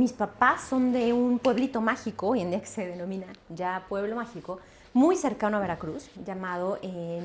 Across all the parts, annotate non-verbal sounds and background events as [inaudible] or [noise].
mis papás son de un pueblito mágico, hoy en día que se denomina ya pueblo mágico, muy cercano a Veracruz, llamado eh.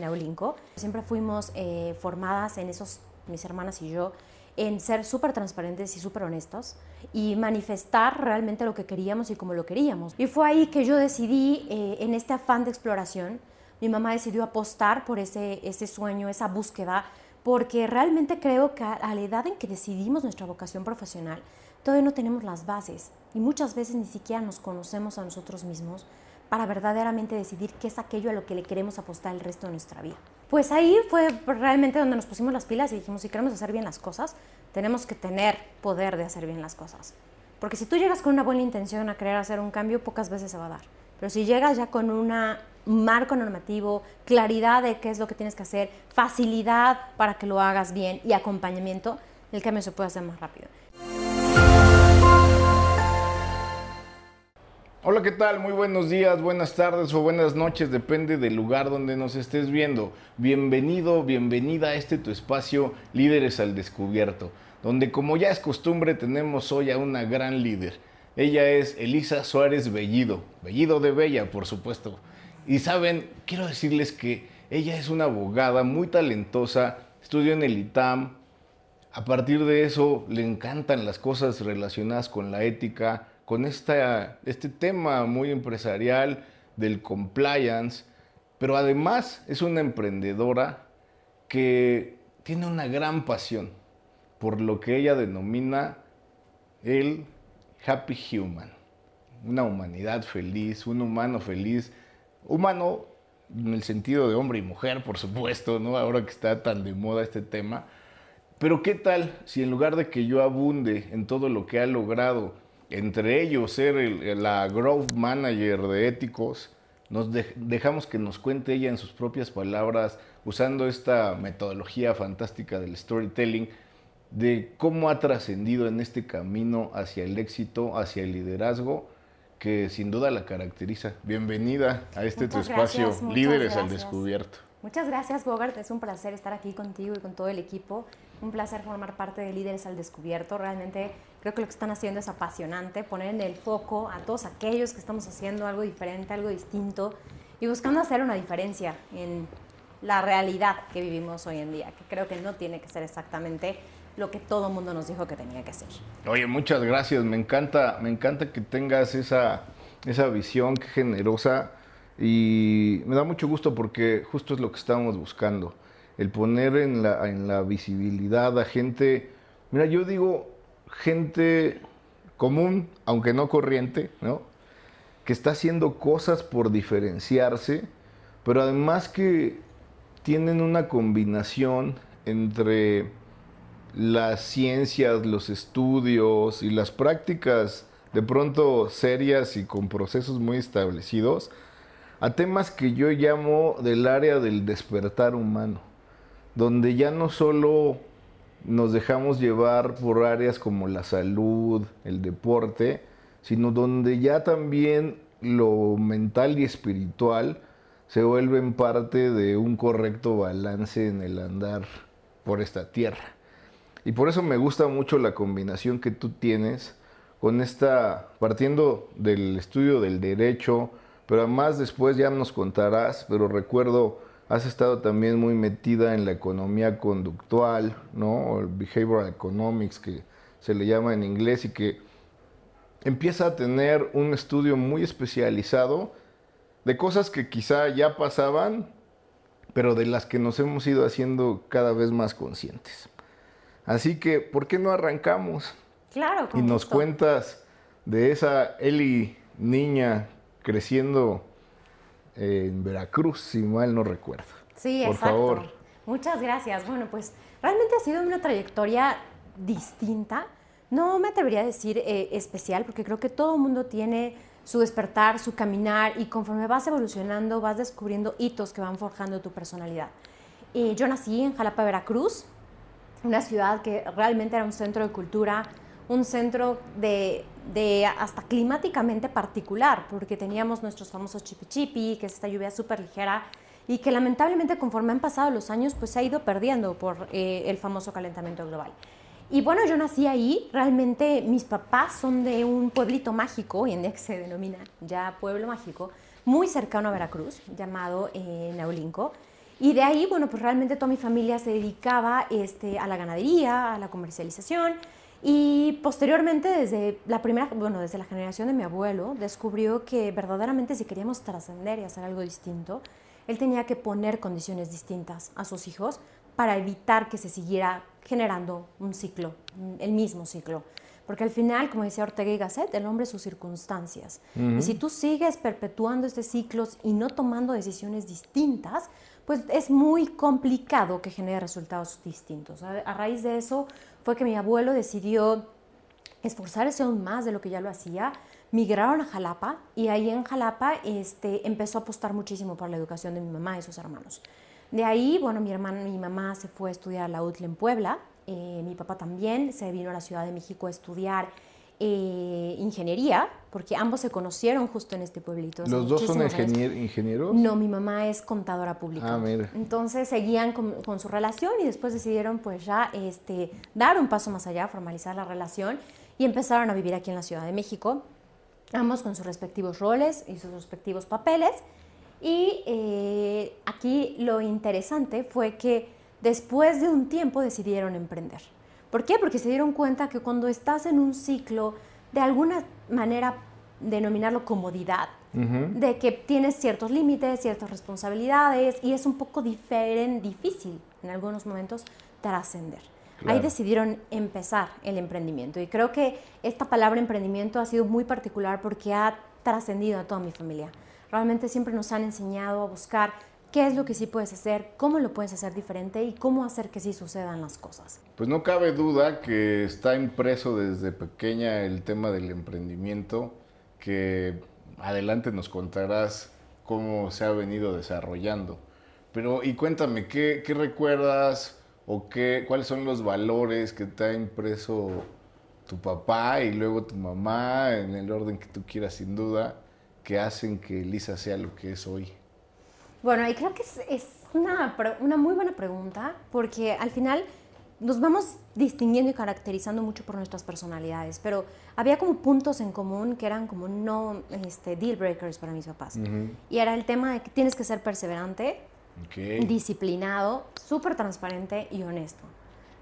Siempre fuimos eh, formadas en esos, mis hermanas y yo, en ser súper transparentes y súper honestos y manifestar realmente lo que queríamos y cómo lo queríamos. Y fue ahí que yo decidí, eh, en este afán de exploración, mi mamá decidió apostar por ese, ese sueño, esa búsqueda, porque realmente creo que a la edad en que decidimos nuestra vocación profesional, todavía no tenemos las bases y muchas veces ni siquiera nos conocemos a nosotros mismos para verdaderamente decidir qué es aquello a lo que le queremos apostar el resto de nuestra vida. Pues ahí fue realmente donde nos pusimos las pilas y dijimos, si queremos hacer bien las cosas, tenemos que tener poder de hacer bien las cosas. Porque si tú llegas con una buena intención a querer hacer un cambio, pocas veces se va a dar. Pero si llegas ya con un marco normativo, claridad de qué es lo que tienes que hacer, facilidad para que lo hagas bien y acompañamiento, el cambio se puede hacer más rápido. Hola, ¿qué tal? Muy buenos días, buenas tardes o buenas noches, depende del lugar donde nos estés viendo. Bienvenido, bienvenida a este tu espacio Líderes al Descubierto, donde como ya es costumbre tenemos hoy a una gran líder. Ella es Elisa Suárez Bellido, Bellido de Bella, por supuesto. Y saben, quiero decirles que ella es una abogada muy talentosa, estudió en el ITAM. A partir de eso le encantan las cosas relacionadas con la ética, con esta, este tema muy empresarial del compliance, pero además es una emprendedora que tiene una gran pasión por lo que ella denomina el happy human, una humanidad feliz, un humano feliz, humano en el sentido de hombre y mujer, por supuesto, ¿no? Ahora que está tan de moda este tema. Pero ¿qué tal si en lugar de que yo abunde en todo lo que ha logrado entre ellos ser la growth manager de éticos, nos dejamos que nos cuente ella en sus propias palabras, usando esta metodología fantástica del storytelling, de cómo ha trascendido en este camino hacia el éxito, hacia el liderazgo, que sin duda la caracteriza. Bienvenida a este tu espacio, Líderes al Descubierto. Muchas gracias, Bogart. Es un placer estar aquí contigo y con todo el equipo. Un placer formar parte de Líderes al Descubierto. Realmente Creo que lo que están haciendo es apasionante, poner en el foco a todos aquellos que estamos haciendo algo diferente, algo distinto y buscando hacer una diferencia en la realidad que vivimos hoy en día, que creo que no tiene que ser exactamente lo que todo el mundo nos dijo que tenía que ser. Oye, muchas gracias, me encanta, me encanta que tengas esa, esa visión, generosa, y me da mucho gusto porque justo es lo que estábamos buscando, el poner en la, en la visibilidad a gente, mira, yo digo, gente común, aunque no corriente, ¿no? que está haciendo cosas por diferenciarse, pero además que tienen una combinación entre las ciencias, los estudios y las prácticas de pronto serias y con procesos muy establecidos, a temas que yo llamo del área del despertar humano, donde ya no solo nos dejamos llevar por áreas como la salud, el deporte, sino donde ya también lo mental y espiritual se vuelven parte de un correcto balance en el andar por esta tierra. Y por eso me gusta mucho la combinación que tú tienes con esta, partiendo del estudio del derecho, pero además después ya nos contarás, pero recuerdo has estado también muy metida en la economía conductual, ¿no? O el behavioral economics que se le llama en inglés y que empieza a tener un estudio muy especializado de cosas que quizá ya pasaban, pero de las que nos hemos ido haciendo cada vez más conscientes. Así que, ¿por qué no arrancamos? Claro. y nos cuentas de esa Eli niña creciendo en Veracruz, si mal no recuerdo. Sí, Por exacto. Favor. Muchas gracias. Bueno, pues realmente ha sido una trayectoria distinta. No me atrevería a decir eh, especial, porque creo que todo el mundo tiene su despertar, su caminar, y conforme vas evolucionando, vas descubriendo hitos que van forjando tu personalidad. yo nací en Jalapa, Veracruz, una ciudad que realmente era un centro de cultura, un centro de, hasta climáticamente particular, porque teníamos nuestros famosos chipi chipi, que es esta lluvia súper ligera y que lamentablemente conforme han pasado los años pues se ha ido perdiendo por eh, el famoso calentamiento global. Y bueno, yo nací ahí, realmente mis papás son de un pueblito mágico, hoy en día se denomina ya pueblo mágico, muy cercano a Veracruz, llamado eh. Y de ahí, bueno, pues realmente toda mi familia se dedicaba este, a la ganadería, a la comercialización. Y posteriormente, desde la primera, bueno, desde la generación de mi abuelo, descubrió que verdaderamente si queríamos trascender y hacer algo distinto, él tenía que poner condiciones distintas a sus hijos para evitar que se siguiera generando un ciclo, el mismo ciclo. Porque al final, como decía Ortega y Gasset, el hombre es sus circunstancias. Y si tú sigues perpetuando este ciclo y no tomando decisiones distintas, pues es muy complicado que genere resultados distintos. A, raíz de eso fue que mi abuelo decidió esforzarse aún más de lo que ya lo hacía. Migraron a Jalapa y ahí en Jalapa este, empezó a apostar muchísimo por la educación de mi mamá y sus hermanos. De ahí, bueno, mi hermana, mi mamá se fue a estudiar la UTL en Puebla eh, mi papá también se vino a la Ciudad de México a estudiar eh, ingeniería, porque ambos se conocieron justo en este pueblito. ¿Los dos son ingenieros? No, mi mamá es contadora pública. Ah, mira. Entonces seguían con, su relación y después decidieron pues ya este, dar un paso más allá, formalizar la relación y empezaron a vivir aquí en la Ciudad de México, ambos con sus respectivos roles y sus respectivos papeles. Y eh, aquí lo interesante fue que después de un tiempo decidieron emprender. ¿Por qué? Porque se dieron cuenta que cuando estás en un ciclo, de alguna manera denominarlo comodidad, de que tienes ciertos límites, ciertas responsabilidades y es un poco diferente, difícil en algunos momentos trascender. Ahí decidieron empezar el emprendimiento y creo que esta palabra emprendimiento ha sido muy particular porque ha trascendido a toda mi familia. Realmente siempre nos han enseñado a buscar qué es lo que sí puedes hacer, cómo lo puedes hacer diferente y cómo hacer que sí sucedan las cosas. Pues no cabe duda que está impreso desde pequeña el tema del emprendimiento, que adelante nos contarás cómo se ha venido desarrollando. Pero y cuéntame, ¿qué, qué recuerdas o qué, cuáles son los valores que te ha impreso tu papá y luego tu mamá, en el orden que tú quieras sin duda, que hacen que Lisa sea lo que es hoy? Bueno, y creo que es, una, una, muy buena pregunta, porque al final nos vamos distinguiendo y caracterizando mucho por nuestras personalidades, pero había como puntos en común que eran como no este, deal breakers para mis papás. Y era el tema de que tienes que ser perseverante, disciplinado, súper transparente y honesto.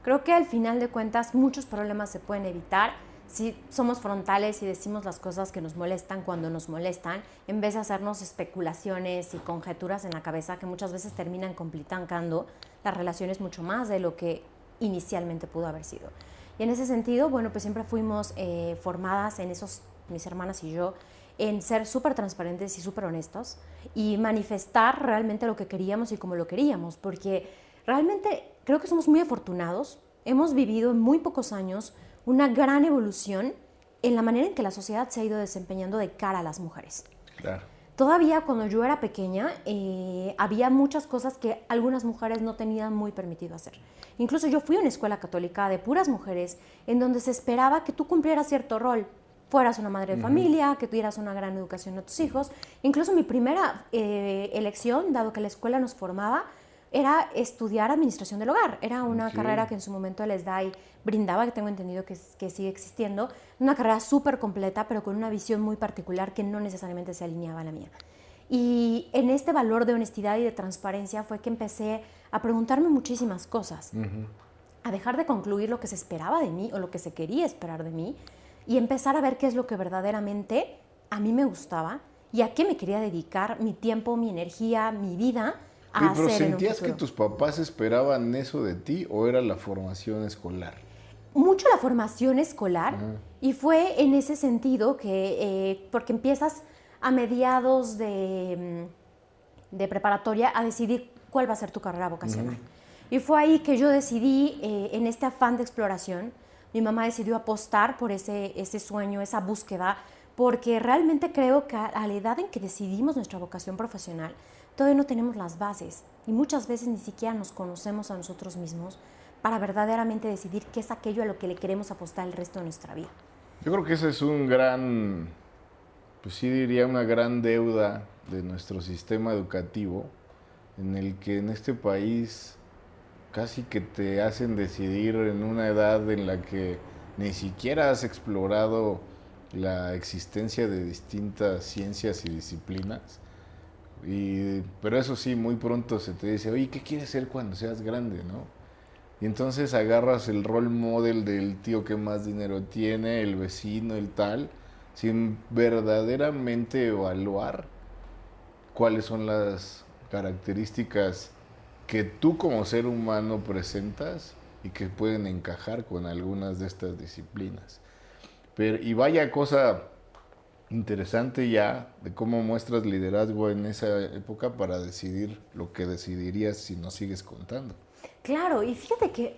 Creo que al final de cuentas muchos problemas se pueden evitar si somos frontales y decimos las cosas que nos molestan cuando nos molestan, en vez de hacernos especulaciones y conjeturas en la cabeza que muchas veces terminan complicando las relaciones mucho más de lo que inicialmente pudo haber sido. Y en ese sentido, bueno, pues siempre fuimos eh, formadas en esos, mis hermanas y yo, en ser súper transparentes y súper honestos y manifestar realmente lo que queríamos y cómo lo queríamos, porque realmente creo que somos muy afortunados, hemos vivido en muy pocos años una gran evolución en la manera en que la sociedad se ha ido desempeñando de cara a las mujeres. Todavía cuando yo era pequeña eh, había muchas cosas que algunas mujeres no tenían muy permitido hacer. Incluso yo fui a una escuela católica de puras mujeres en donde se esperaba que tú cumplieras cierto rol, fueras una madre de familia, que tuvieras una gran educación a tus hijos. Incluso mi primera eh, elección, dado que la escuela nos formaba, era estudiar administración del hogar. Era una carrera que en su momento les da y brindaba, que tengo entendido que, que sigue existiendo, una carrera súper completa, pero con una visión muy particular que no necesariamente se alineaba a la mía. Y en este valor de honestidad y de transparencia fue que empecé a preguntarme muchísimas cosas, a dejar de concluir lo que se esperaba de mí o lo que se quería esperar de mí y empezar a ver qué es lo que verdaderamente a mí me gustaba y a qué me quería dedicar mi tiempo, mi energía, mi vida ¿Pero sentías que tus papás esperaban eso de ti o era la formación escolar? Mucho la formación escolar y fue en ese sentido que, eh, porque empiezas a mediados de, mm, de, preparatoria a decidir cuál va a ser tu carrera vocacional. Y fue ahí que yo decidí, eh, en este afán de exploración, mi mamá decidió apostar por ese, ese sueño, esa búsqueda, porque realmente creo que a la edad en que decidimos nuestra vocación profesional, todavía no tenemos las bases y muchas veces ni siquiera nos conocemos a nosotros mismos para verdaderamente decidir qué es aquello a lo que le queremos apostar el resto de nuestra vida. Yo creo que ese es un gran, pues sí diría una gran deuda de nuestro sistema educativo, en el que en este país casi que te hacen decidir en una edad en la que ni siquiera has explorado la existencia de distintas ciencias y disciplinas. Y, pero eso sí, muy pronto se te dice, oye, ¿qué quieres ser cuando seas grande, no? Y entonces agarras el role model del tío que más dinero tiene, el vecino, el tal, sin verdaderamente evaluar cuáles son las características que tú como ser humano presentas y que pueden encajar con algunas de estas disciplinas. Pero, y vaya cosa interesante ya de cómo muestras liderazgo en esa época para decidir lo que decidirías si no sigues contando. Claro, y fíjate que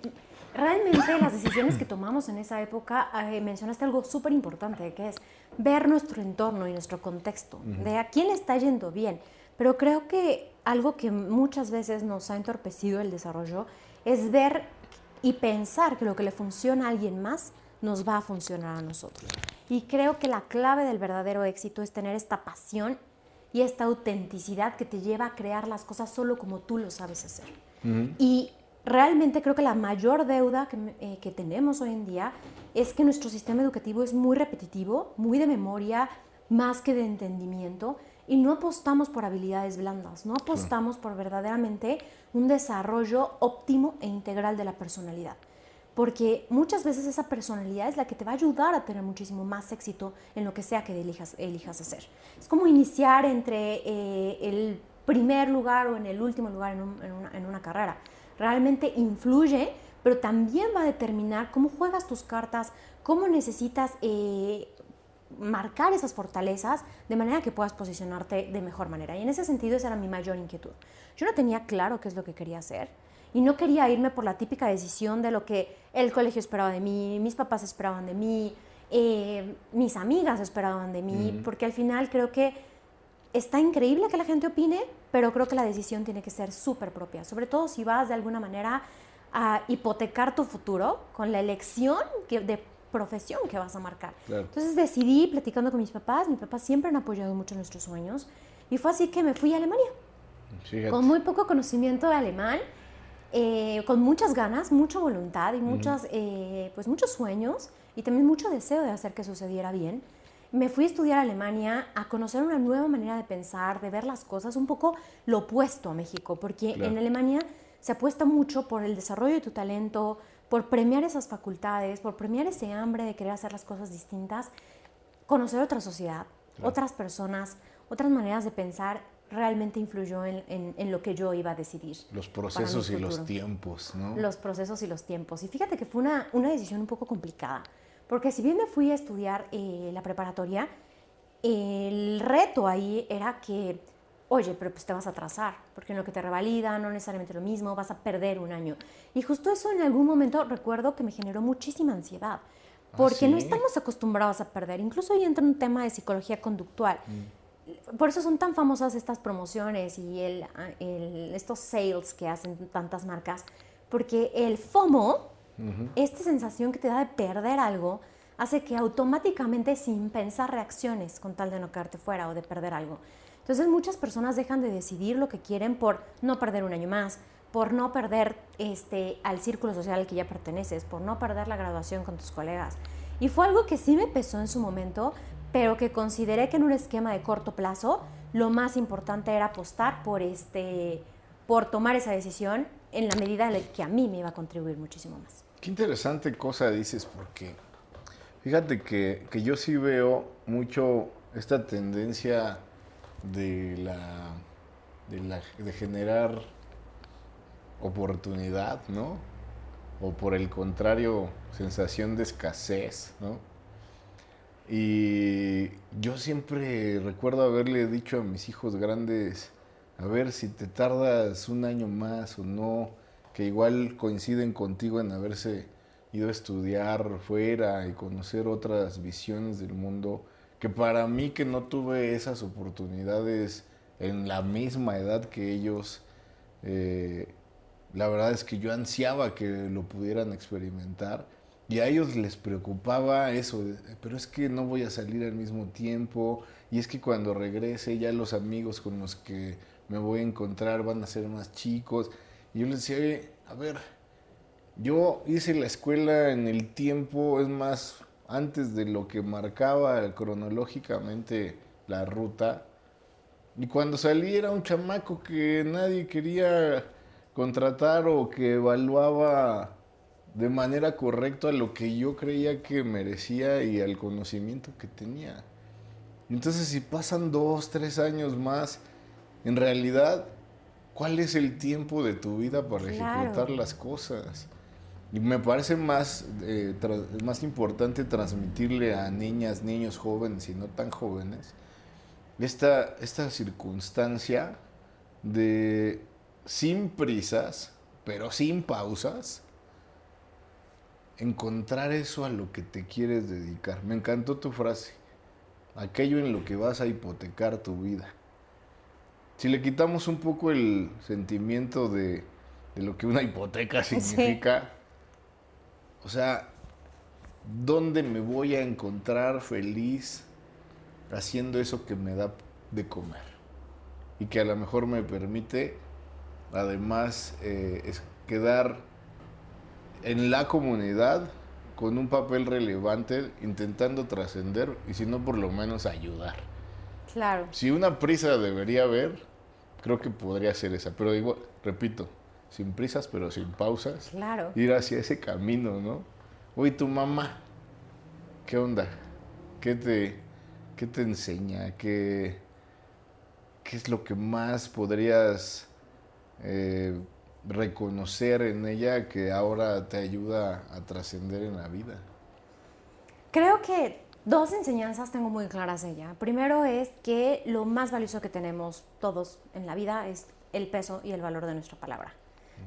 realmente las decisiones que tomamos en esa época, eh, mencionaste algo súper importante, que es ver nuestro entorno y nuestro contexto, de a quién le está yendo bien. Pero creo que algo que muchas veces nos ha entorpecido el desarrollo es ver y pensar que lo que le funciona a alguien más nos va a funcionar a nosotros. Y creo que la clave del verdadero éxito es tener esta pasión y esta autenticidad que te lleva a crear las cosas solo como tú lo sabes hacer. Y realmente creo que la mayor deuda que, eh, que, tenemos hoy en día es que nuestro sistema educativo es muy repetitivo, muy de memoria, más que de entendimiento y no apostamos por habilidades blandas, no apostamos por verdaderamente un desarrollo óptimo e integral de la personalidad. Porque muchas veces esa personalidad es la que te va a ayudar a tener muchísimo más éxito en lo que sea que elijas, elijas hacer. Es como iniciar entre eh, el primer lugar o en el último lugar en, una, en una carrera. Realmente influye, pero también va a determinar cómo juegas tus cartas, cómo necesitas eh, marcar esas fortalezas de manera que puedas posicionarte de mejor manera. Y en ese sentido esa era mi mayor inquietud. Yo no tenía claro qué es lo que quería hacer y no quería irme por la típica decisión de lo que el colegio esperaba de mí, mis papás esperaban de mí, eh, mis amigas esperaban de mí, porque al final creo que está increíble que la gente opine, pero creo que la decisión tiene que ser súper propia, sobre todo si vas de alguna manera a hipotecar tu futuro con la elección que, de profesión que vas a marcar. Entonces decidí, platicando con mis papás, mis papás siempre han apoyado mucho nuestros sueños, y fue así que me fui a Alemania. Con muy poco conocimiento de alemán, eh, con muchas ganas, mucha voluntad y muchas, eh, pues muchos sueños y también mucho deseo de hacer que sucediera bien. Me fui a estudiar a Alemania, a conocer una nueva manera de pensar, de ver las cosas, un poco lo opuesto a México, porque en Alemania se apuesta mucho por el desarrollo de tu talento, por premiar esas facultades, por premiar ese hambre de querer hacer las cosas distintas, conocer otra sociedad, otras personas, otras maneras de pensar, realmente influyó en, lo que yo iba a decidir. Los procesos y los tiempos, ¿no? Los procesos y los tiempos. Y fíjate que fue una, una decisión un poco complicada, porque si bien me fui a estudiar eh, la preparatoria, el reto ahí era que oye, pero pues te vas a atrasar, porque en lo que te revalida no necesariamente lo mismo, vas a perder un año. Y justo eso en algún momento recuerdo que me generó muchísima ansiedad, ¿Ah, porque no estamos acostumbrados a perder. Incluso ahí entra un tema de psicología conductual. Mm. Por eso son tan famosas estas promociones y el, estos sales que hacen tantas marcas, porque el FOMO, esta sensación que te da de perder algo, hace que automáticamente sin pensar reacciones con tal de no quedarte fuera o de perder algo. Entonces muchas personas dejan de decidir lo que quieren por no perder un año más, por no perder este, al círculo social al que ya perteneces, por no perder la graduación con tus colegas. Y fue algo que sí me pesó en su momento, pero que consideré que en un esquema de corto plazo lo más importante era apostar por, este, por tomar esa decisión en la medida en la que a mí me iba a contribuir muchísimo más. Qué interesante cosa dices, porque fíjate que, que yo sí veo mucho esta tendencia de la, de, la, de generar oportunidad, ¿no? O por el contrario, sensación de escasez, ¿no? Y yo siempre recuerdo haberle dicho a mis hijos grandes, a ver si te tardas un año más o no, que igual coinciden contigo en haberse ido a estudiar fuera y conocer otras visiones del mundo, que para mí que no tuve esas oportunidades en la misma edad que ellos, eh, la verdad es que yo ansiaba que lo pudieran experimentar y a ellos les preocupaba eso, pero es que no voy a salir al mismo tiempo y es que cuando regrese ya los amigos con los que me voy a encontrar van a ser más chicos. Y yo les decía, a ver, yo hice la escuela en el tiempo, es más, antes de lo que marcaba cronológicamente la ruta. Y cuando salí era un chamaco que nadie quería contratar o que evaluaba de manera correcta lo que yo creía que merecía y al conocimiento que tenía. Entonces si pasan dos, tres años más, en realidad, ¿cuál es el tiempo de tu vida para ejecutar las cosas? Y me parece más, eh, más importante transmitirle a niñas, niños jóvenes y no tan jóvenes esta, esta circunstancia de sin prisas, pero sin pausas, encontrar eso a lo que te quieres dedicar. Me encantó tu frase, aquello en lo que vas a hipotecar tu vida. Si le quitamos un poco el sentimiento de, lo que una hipoteca significa, o sea, ¿dónde me voy a encontrar feliz haciendo eso que me da de comer? Y que a lo mejor me permite, además, eh, quedar en la comunidad con un papel relevante, intentando trascender y si no, por lo menos ayudar. Claro. Si una prisa debería haber, creo que podría ser esa. Pero digo, repito, sin prisas, pero sin pausas. Claro. Ir hacia ese camino, ¿no? Oye, tu mamá, ¿qué onda? ¿Qué te, qué te enseña? ¿Qué, ¿Qué es lo que más podrías eh, reconocer en ella que ahora te ayuda a trascender en la vida? Creo que dos enseñanzas tengo muy claras de ella. Primero es que lo más valioso que tenemos todos en la vida es el peso y el valor de nuestra palabra.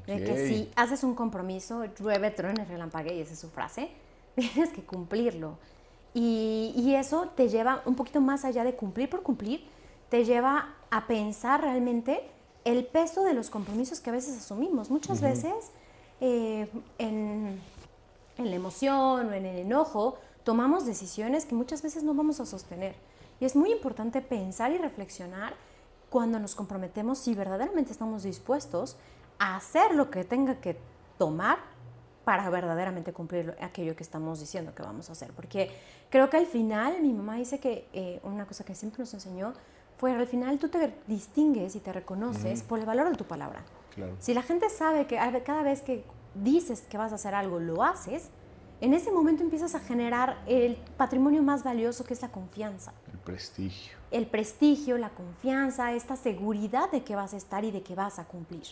De que si haces un compromiso, llueve, truene, relampague, y esa es su frase, [laughs] tienes que cumplirlo. Y, y, eso te lleva un poquito más allá de cumplir por cumplir, te lleva a pensar realmente el peso de los compromisos que a veces asumimos. Muchas veces eh, en, la emoción o en el enojo tomamos decisiones que muchas veces no vamos a sostener. Y es muy importante pensar y reflexionar cuando nos comprometemos si verdaderamente estamos dispuestos a hacer lo que tenga que tomar para verdaderamente cumplir aquello que estamos diciendo que vamos a hacer. Porque creo que al final mi mamá dice que eh, una cosa que siempre nos enseñó pues al final tú te distingues y te reconoces por el valor de tu palabra. Si la gente sabe que cada vez que dices que vas a hacer algo, lo haces, en ese momento empiezas a generar el patrimonio más valioso que es la confianza. El prestigio. El prestigio, la confianza, esta seguridad de que vas a estar y de que vas a cumplir.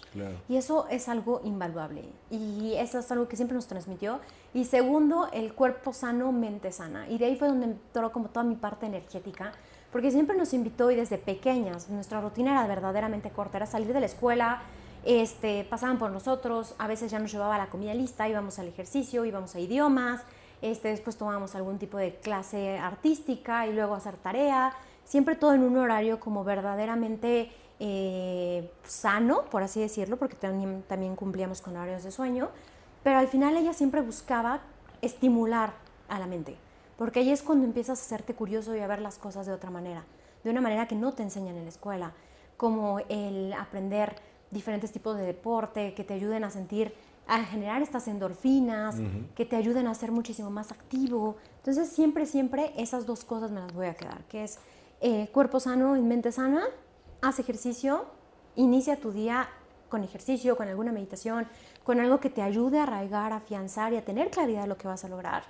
Y eso es algo invaluable. Y eso es algo que siempre nos transmitió. Y segundo, el cuerpo sano, mente sana. Y de ahí fue donde entró como toda mi parte energética porque siempre nos invitó y desde pequeñas, nuestra rutina era verdaderamente corta, era salir de la escuela, este, pasaban por nosotros, a veces ya nos llevaba la comida lista, íbamos al ejercicio, íbamos a idiomas, este, después tomábamos algún tipo de clase artística y luego hacer tarea, siempre todo en un horario como verdaderamente eh, sano, por así decirlo, porque también, también cumplíamos con horarios de sueño, pero al final ella siempre buscaba estimular a la mente. Porque ahí es cuando empiezas a hacerte curioso y a ver las cosas de otra manera, de una manera que no te enseñan en la escuela, como el aprender diferentes tipos de deporte que te ayuden a sentir, a generar estas endorfinas, que te ayuden a ser muchísimo más activo. Entonces siempre, siempre esas dos cosas me las voy a quedar, que es eh, cuerpo sano y mente sana, haz ejercicio, inicia tu día con ejercicio, con alguna meditación, con algo que te ayude a arraigar, a afianzar y a tener claridad de lo que vas a lograr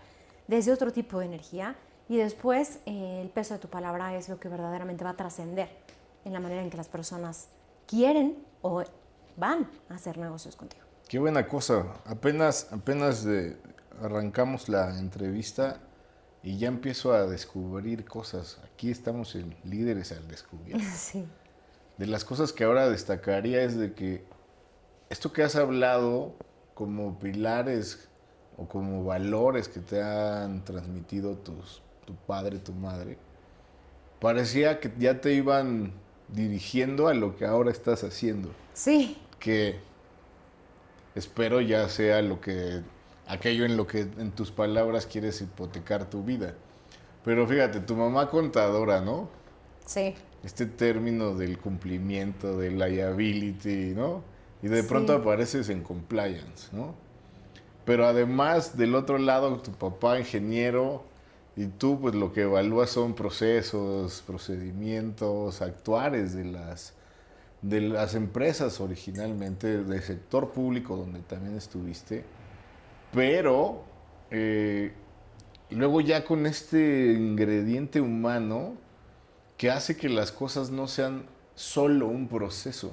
desde otro tipo de energía y después eh, el peso de tu palabra es lo que verdaderamente va a trascender en la manera en que las personas quieren o van a hacer negocios contigo. Qué buena cosa. Apenas, apenas arrancamos la entrevista y ya empiezo a descubrir cosas. Aquí estamos en líderes al descubierto. [laughs] Sí. De las cosas que ahora destacaría es de que esto que has hablado como pilares o como valores que te han transmitido tus, tu padre, tu madre, parecía que ya te iban dirigiendo a lo que ahora estás haciendo. Sí. Que espero ya sea lo que aquello en lo que en tus palabras quieres hipotecar tu vida. Pero fíjate, tu mamá contadora, ¿no? Sí. Este término del cumplimiento, del liability, ¿no? Y de pronto apareces en compliance, ¿no? Pero además, del otro lado, tu papá ingeniero y tú, pues lo que evalúas son procesos, procedimientos, actuares de las, de las empresas originalmente, del sector público donde también estuviste. Pero eh, luego ya con este ingrediente humano que hace que las cosas no sean solo un proceso,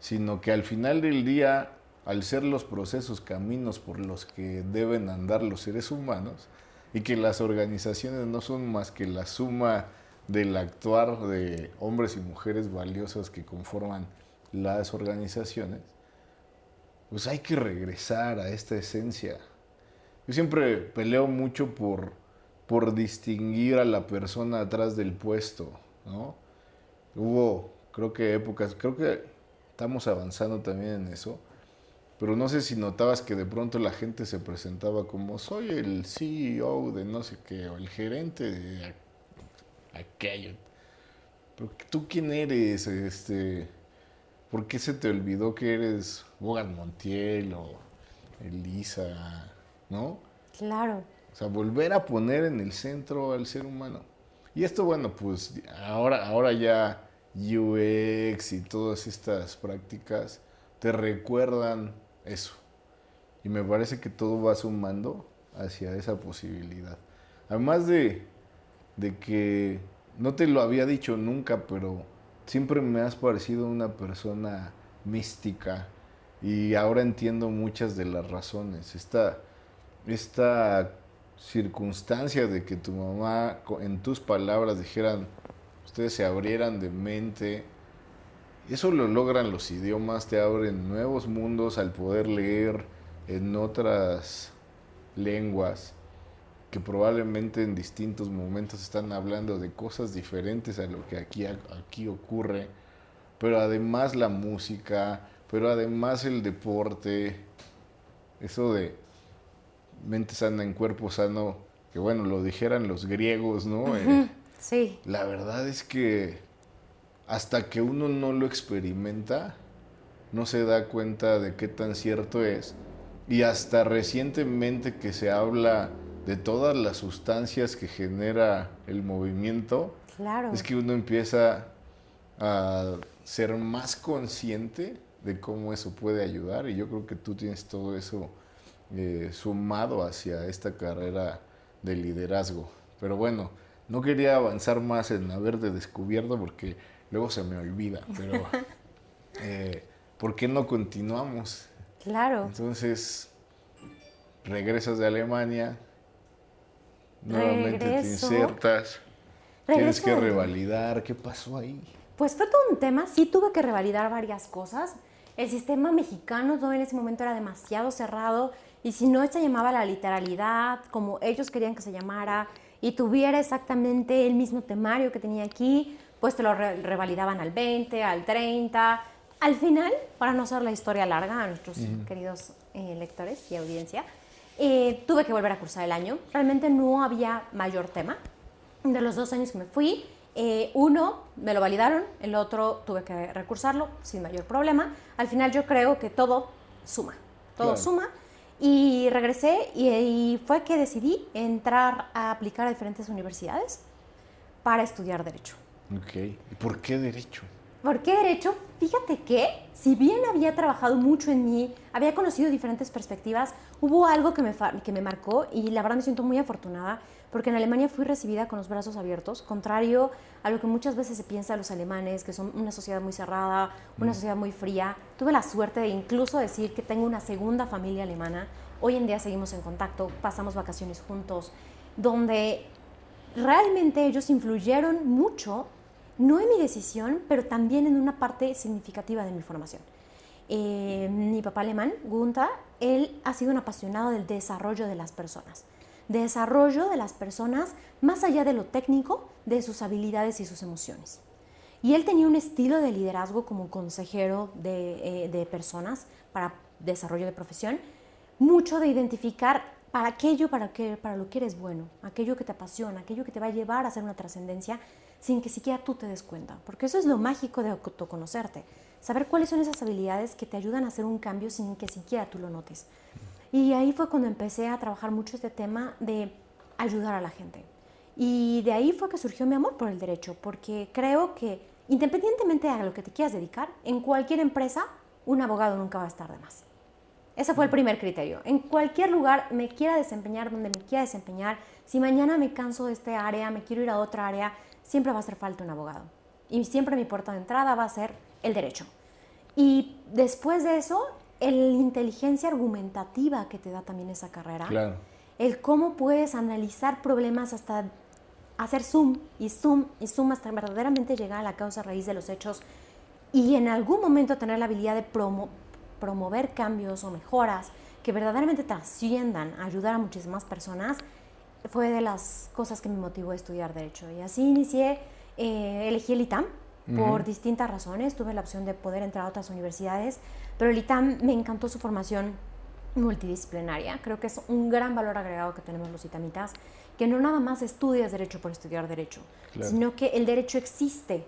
sino que al final del día, al ser los procesos caminos por los que deben andar los seres humanos, y que las organizaciones no son más que la suma del actuar de hombres y mujeres valiosos que conforman las organizaciones, pues hay que regresar a esta esencia. Yo siempre peleo mucho por, por distinguir a la persona atrás del puesto, ¿no? Hubo, creo que épocas, creo que estamos avanzando también en eso, pero no sé si notabas que de pronto la gente se presentaba como soy el CEO de no sé qué, o el gerente de aquello. Pero tú quién eres, este, ¿por qué se te olvidó que eres Bogan Montiel o Elisa, ¿no? Claro. O sea, volver a poner en el centro al ser humano. Y esto, bueno, pues ahora, ahora ya UX y todas estas prácticas te recuerdan eso. Y me parece que todo va sumando hacia esa posibilidad. Además de, de que no te lo había dicho nunca, pero siempre me has parecido una persona mística y ahora entiendo muchas de las razones. Esta, esta circunstancia de que tu mamá, en tus palabras, dijeran, ustedes se abrieran de mente, eso lo logran los idiomas, te abren nuevos mundos al poder leer en otras lenguas que probablemente en distintos momentos están hablando de cosas diferentes a lo que aquí, aquí ocurre, pero además la música, pero además el deporte, eso de mente sana en cuerpo sano, que bueno, lo dijeran los griegos, ¿no? Eh, sí. La verdad es que hasta que uno no lo experimenta, no se da cuenta de qué tan cierto es. Y hasta recientemente que se habla de todas las sustancias que genera el movimiento, claro. es que uno empieza a ser más consciente de cómo eso puede ayudar. Y yo creo que tú tienes todo eso eh, sumado hacia esta carrera de liderazgo. Pero bueno, no quería avanzar más en haberte descubierto porque luego se me olvida, pero [laughs] eh, ¿por qué no continuamos? Claro. Entonces, regresas de Alemania, nuevamente te insertas, tienes que revalidar, ¿qué pasó ahí? Pues fue todo un tema, sí tuve que revalidar varias cosas. El sistema mexicano todo en ese momento era demasiado cerrado y si no se llamaba la literalidad como ellos querían que se llamara y tuviera exactamente el mismo temario que tenía aquí, pues te lo revalidaban al 20, al 30. Al final, para no hacer la historia larga a nuestros queridos eh, lectores y audiencia, eh, tuve que volver a cursar el año. Realmente no había mayor tema. De los dos años que me fui, eh, uno me lo validaron, el otro tuve que recursarlo sin mayor problema. Al final yo creo que todo suma, todo suma. Y regresé y, y, fue que decidí entrar a aplicar a diferentes universidades para estudiar derecho. Ok. ¿Y por qué derecho? ¿Por qué derecho? Fíjate que, si bien había trabajado mucho en mí, había conocido diferentes perspectivas, hubo algo que me, que me marcó y la verdad me siento muy afortunada porque en Alemania fui recibida con los brazos abiertos, contrario a lo que muchas veces se piensa de los alemanes, que son una sociedad muy cerrada, una mm. sociedad muy fría. Tuve la suerte de incluso decir que tengo una segunda familia alemana. Hoy en día seguimos en contacto, pasamos vacaciones juntos, donde realmente ellos influyeron mucho no en mi decisión, pero también en una parte significativa de mi formación. Eh, mi papá alemán, Gunther, él ha sido un apasionado del desarrollo de las personas, desarrollo de las personas más allá de lo técnico, de sus habilidades y sus emociones. Y él tenía un estilo de liderazgo como consejero de, eh, de personas para desarrollo de profesión, mucho de identificar para aquello para, que, para lo que eres bueno, aquello que te apasiona, aquello que te va a llevar a hacer una trascendencia sin que siquiera tú te des cuenta. Porque eso es lo mágico de autoconocerte. Saber cuáles son esas habilidades que te ayudan a hacer un cambio sin que siquiera tú lo notes. Y ahí fue cuando empecé a trabajar mucho este tema de ayudar a la gente. Y de ahí fue que surgió mi amor por el derecho, porque creo que independientemente de lo que te quieras dedicar, en cualquier empresa un abogado nunca va a estar de más. Ese fue el primer criterio. En cualquier lugar me quiera desempeñar, donde me quiera desempeñar, si mañana me canso de este área, me quiero ir a otra área, siempre va a hacer falta un abogado. Y siempre mi puerta de entrada va a ser el derecho. Y después de eso, la inteligencia argumentativa que te da también esa carrera. Claro. El cómo puedes analizar problemas hasta hacer zoom y zoom y zoom hasta verdaderamente llegar a la causa raíz de los hechos y en algún momento tener la habilidad de promover cambios o mejoras que verdaderamente trasciendan a ayudar a muchísimas personas, fue de las cosas que me motivó a estudiar Derecho. Y así inicié, eh, elegí el ITAM por distintas razones. Tuve la opción de poder entrar a otras universidades, pero el ITAM me encantó su formación multidisciplinaria. Creo que es un gran valor agregado que tenemos los itamitas, que no nada más estudias Derecho por estudiar Derecho, sino que el derecho existe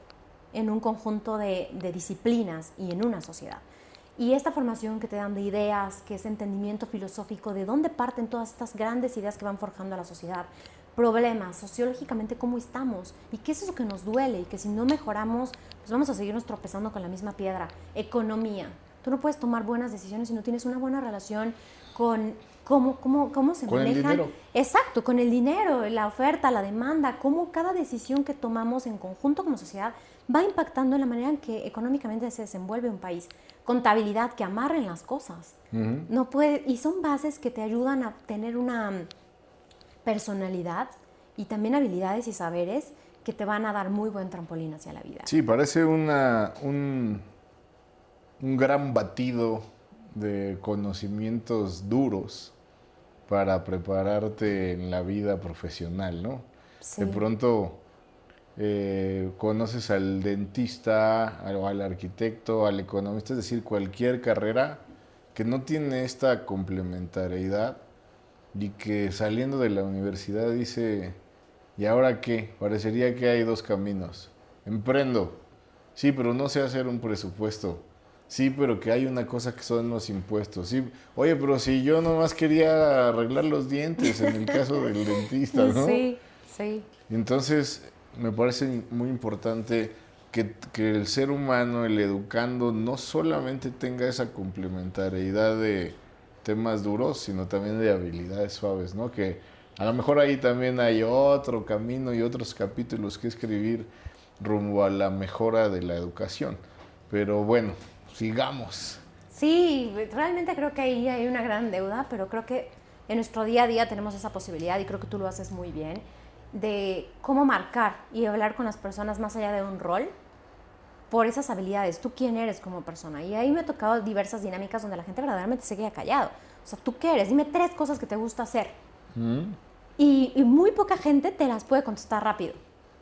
en un conjunto de, disciplinas y en una sociedad. Y esta formación que te dan de ideas, que es entendimiento filosófico, de dónde parten todas estas grandes ideas que van forjando a la sociedad, problemas, sociológicamente cómo estamos y qué es eso que nos duele y que si no mejoramos, pues vamos a seguirnos tropezando con la misma piedra. Economía. Tú no puedes tomar buenas decisiones si no tienes una buena relación con cómo, cómo, cómo se con manejan. El dinero. Exacto, con el dinero, la oferta, la demanda, cómo cada decisión que tomamos en conjunto como sociedad va impactando en la manera en que económicamente se desenvuelve un país. Contabilidad que amarren las cosas. no puede, y son bases que te ayudan a tener una mm, personalidad y también habilidades y saberes que te van a dar muy buen trampolín hacia la vida. Sí, parece una, un, un gran batido de conocimientos duros para prepararte en la vida profesional, ¿no? De pronto eh, conoces al dentista, o al arquitecto, al economista, es decir, cualquier carrera que no tiene esta complementariedad y que saliendo de la universidad dice, ¿y ahora qué? Parecería que hay dos caminos. Emprendo, sí, pero no sé hacer un presupuesto. Sí, pero que hay una cosa que son los impuestos. Sí, oye, pero si yo nomás quería arreglar los dientes en el caso del dentista, [laughs] ¿no? Sí, sí. Entonces, me parece muy importante que, el ser humano, el educando, no solamente tenga esa complementariedad de temas duros, sino también de habilidades suaves, ¿no? Que a lo mejor ahí también hay otro camino y otros capítulos que escribir rumbo a la mejora de la educación. Pero bueno, sigamos. Sí, realmente creo que ahí hay una gran deuda, pero creo que en nuestro día a día tenemos esa posibilidad y creo que tú lo haces muy bien de cómo marcar y hablar con las personas más allá de un rol por esas habilidades. Tú quién eres como persona. Y ahí me ha tocado diversas dinámicas donde la gente verdaderamente se queda callado. O sea, ¿tú qué eres? Dime tres cosas que te gusta hacer. Mm. Y, y, muy poca gente te las puede contestar rápido.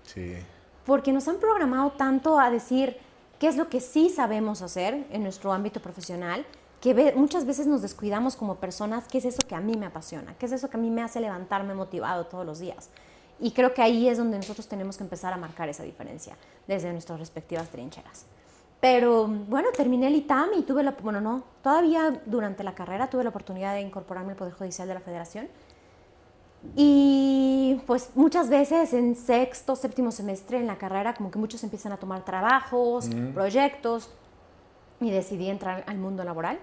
Sí. Porque nos han programado tanto a decir qué es lo que sí sabemos hacer en nuestro ámbito profesional, que muchas veces nos descuidamos como personas, qué es eso que a mí me apasiona, qué es eso que a mí me hace levantarme motivado todos los días. Y creo que ahí es donde nosotros tenemos que empezar a marcar esa diferencia desde nuestras respectivas trincheras. Pero bueno, terminé el ITAM y tuve la, bueno, no, todavía durante la carrera tuve la oportunidad de incorporarme al Poder Judicial de la Federación. Y pues muchas veces en sexto, séptimo semestre en la carrera, como que muchos empiezan a tomar trabajos, proyectos, y decidí entrar al mundo laboral.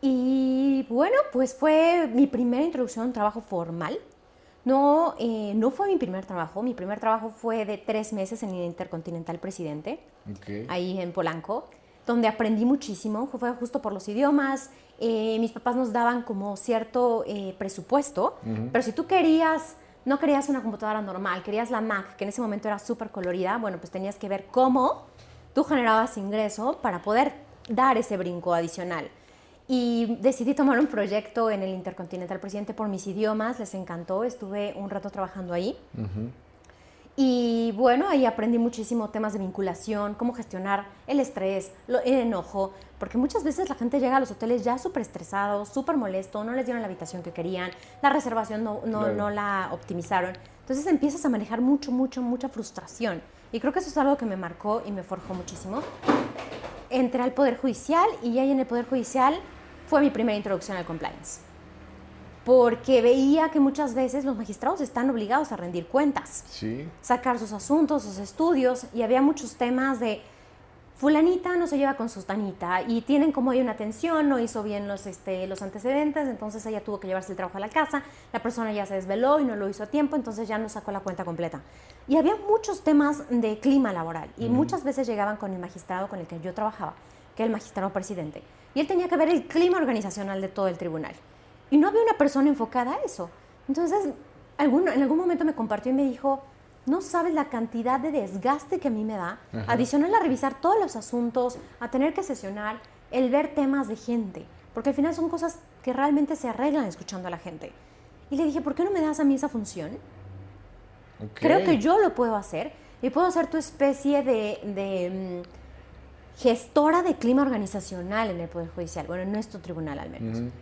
Y bueno, pues fue mi primera introducción a un trabajo formal no, eh, no fue mi primer trabajo. Mi primer trabajo fue de tres meses en el Intercontinental Presidente, ahí en Polanco, donde aprendí muchísimo. Fue justo por los idiomas. Eh, mis papás nos daban como cierto eh, presupuesto, pero si tú querías, no querías una computadora normal, querías la Mac, que en ese momento era súper colorida, bueno, pues tenías que ver cómo tú generabas ingreso para poder dar ese brinco adicional. Y decidí tomar un proyecto en el Intercontinental Presidente por mis idiomas, les encantó, estuve un rato trabajando ahí. Y bueno, ahí aprendí muchísimo temas de vinculación, cómo gestionar el estrés, el enojo, porque muchas veces la gente llega a los hoteles ya súper estresado, súper molesto, no les dieron la habitación que querían, la reservación no, no, no la optimizaron. Entonces empiezas a manejar mucho, mucho, mucha frustración. Y creo que eso es algo que me marcó y me forjó muchísimo. Entré al Poder Judicial y ahí en el Poder Judicial fue mi primera introducción al compliance porque veía que muchas veces los magistrados están obligados a rendir cuentas, sí. sacar sus asuntos, sus estudios, y había muchos temas de fulanita no se lleva con sustanita y tienen como hay una tensión, no hizo bien los, este, los antecedentes, entonces ella tuvo que llevarse el trabajo a la casa, la persona ya se desveló y no lo hizo a tiempo, entonces ya no sacó la cuenta completa. Y había muchos temas de clima laboral y muchas veces llegaban con el magistrado con el que yo trabajaba, que era el magistrado presidente, y él tenía que ver el clima organizacional de todo el tribunal. Y no había una persona enfocada a eso. Entonces, en algún momento me compartió y me dijo, no sabes la cantidad de desgaste que a mí me da, adicional a revisar todos los asuntos, a tener que sesionar, el ver temas de gente, porque al final son cosas que realmente se arreglan escuchando a la gente. Y le dije, ¿por qué no me das a mí esa función? Creo que yo lo puedo hacer y puedo ser tu especie de, mm, gestora de clima organizacional en el Poder Judicial, bueno, en nuestro tribunal al menos.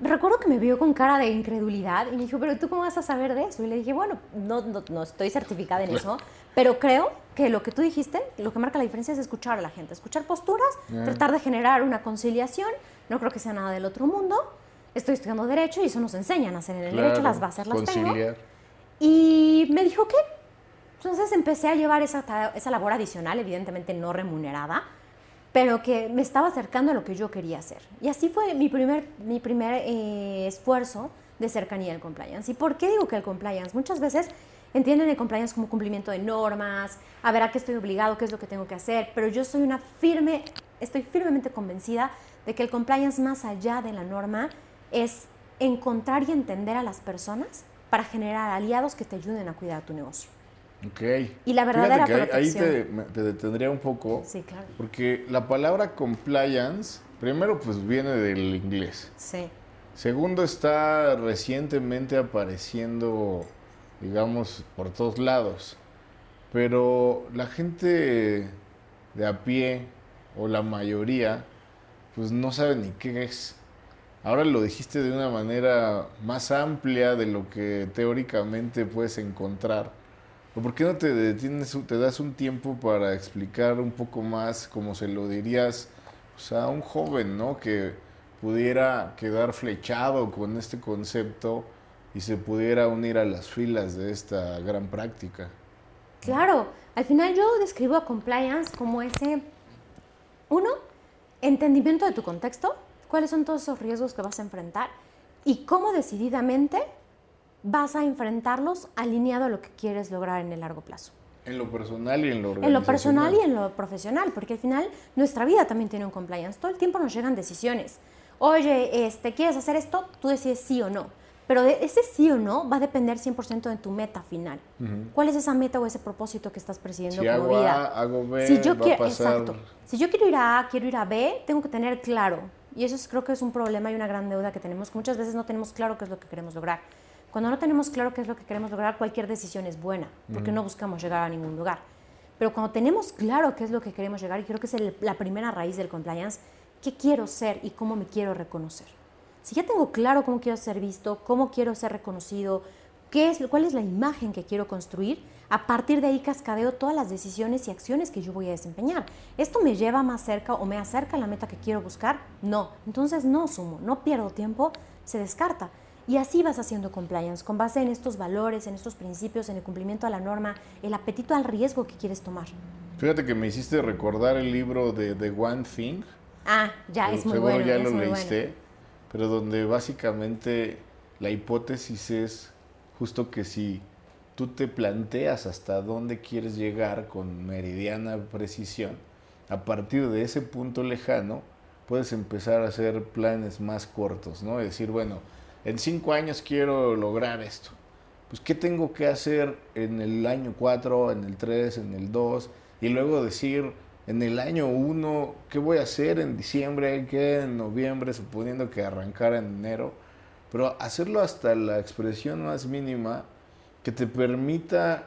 Recuerdo que me vio con cara de incredulidad y me dijo, pero ¿tú cómo vas a saber de eso? Y le dije, bueno, no, no, estoy certificada en eso, pero creo que lo que tú dijiste, lo que marca la diferencia es escuchar a la gente, escuchar posturas, tratar de generar una conciliación, no creo que sea nada del otro mundo, estoy estudiando Derecho y eso nos enseñan a hacer en el Derecho, las bases las tengo. Y me dijo que, entonces empecé a llevar esa, esa labor adicional, evidentemente no remunerada, pero que me estaba acercando a lo que yo quería hacer. Y así fue mi primer, mi primer eh, esfuerzo de cercanía al compliance. ¿Y por qué digo que el compliance? Muchas veces entienden el compliance como cumplimiento de normas, a ver a qué estoy obligado, qué es lo que tengo que hacer, pero yo soy una firme, estoy firmemente convencida de que el compliance más allá de la norma es encontrar y entender a las personas para generar aliados que te ayuden a cuidar tu negocio. Ok. Y la verdadera Fíjate Ahí te, te, detendría un poco. Sí, claro. Porque la palabra compliance, primero, pues viene del inglés. Sí. Segundo, está recientemente apareciendo, digamos, por todos lados. Pero la gente de a pie, o la mayoría, pues no sabe ni qué es. Ahora lo dijiste de una manera más amplia de lo que teóricamente puedes encontrar por qué no te detienes, te das un tiempo para explicar un poco más, como se lo dirías a un joven, ¿no? Que pudiera quedar flechado con este concepto y se pudiera unir a las filas de esta gran práctica. Claro, al final yo describo a compliance como ese, uno, entendimiento de tu contexto, cuáles son todos esos riesgos que vas a enfrentar y cómo decididamente vas a enfrentarlos alineado a lo que quieres lograr en el largo plazo. En lo personal y en lo En lo personal y en lo profesional, porque al final nuestra vida también tiene un compliance. Todo el tiempo nos llegan decisiones. Oye, este, ¿quieres hacer esto? Tú decides sí o no. Pero de ese sí o no va a depender 100% de tu meta final. ¿Cuál es esa meta o ese propósito que estás persiguiendo si como hago vida? A, hago B, si yo va quiero, a pasar... exacto. Si yo quiero ir a A, quiero ir a B, tengo que tener claro. Y eso es, creo que es un problema y una gran deuda que tenemos, que muchas veces no tenemos claro qué es lo que queremos lograr. Cuando no tenemos claro qué es lo que queremos lograr, cualquier decisión es buena, porque no buscamos llegar a ningún lugar. Pero cuando tenemos claro qué es lo que queremos llegar, y creo que es la primera raíz del compliance, qué quiero ser y cómo me quiero reconocer. Si ya tengo claro cómo quiero ser visto, cómo quiero ser reconocido, qué es, cuál es la imagen que quiero construir, a partir de ahí cascadeo todas las decisiones y acciones que yo voy a desempeñar. ¿Esto me lleva más cerca o me acerca a la meta que quiero buscar? No. Entonces no sumo, no pierdo tiempo, se descarta. Y así vas haciendo compliance, con base en estos valores, en estos principios, en el cumplimiento a la norma, el apetito al riesgo que quieres tomar. Fíjate que me hiciste recordar el libro de The One Thing. Ah, ya, es muy bueno. ya lo leíste, pero donde básicamente la hipótesis es justo que si tú te planteas hasta dónde quieres llegar con meridiana precisión, a partir de ese punto lejano, puedes empezar a hacer planes más cortos, ¿no? Es decir, bueno, en cinco años quiero lograr esto. Pues, ¿qué tengo que hacer en el año 4, en el 3, en el 2? Y luego decir, en el año 1, ¿qué voy a hacer en diciembre? ¿Qué en noviembre? Suponiendo que arrancara en enero. Pero hacerlo hasta la expresión más mínima que te permita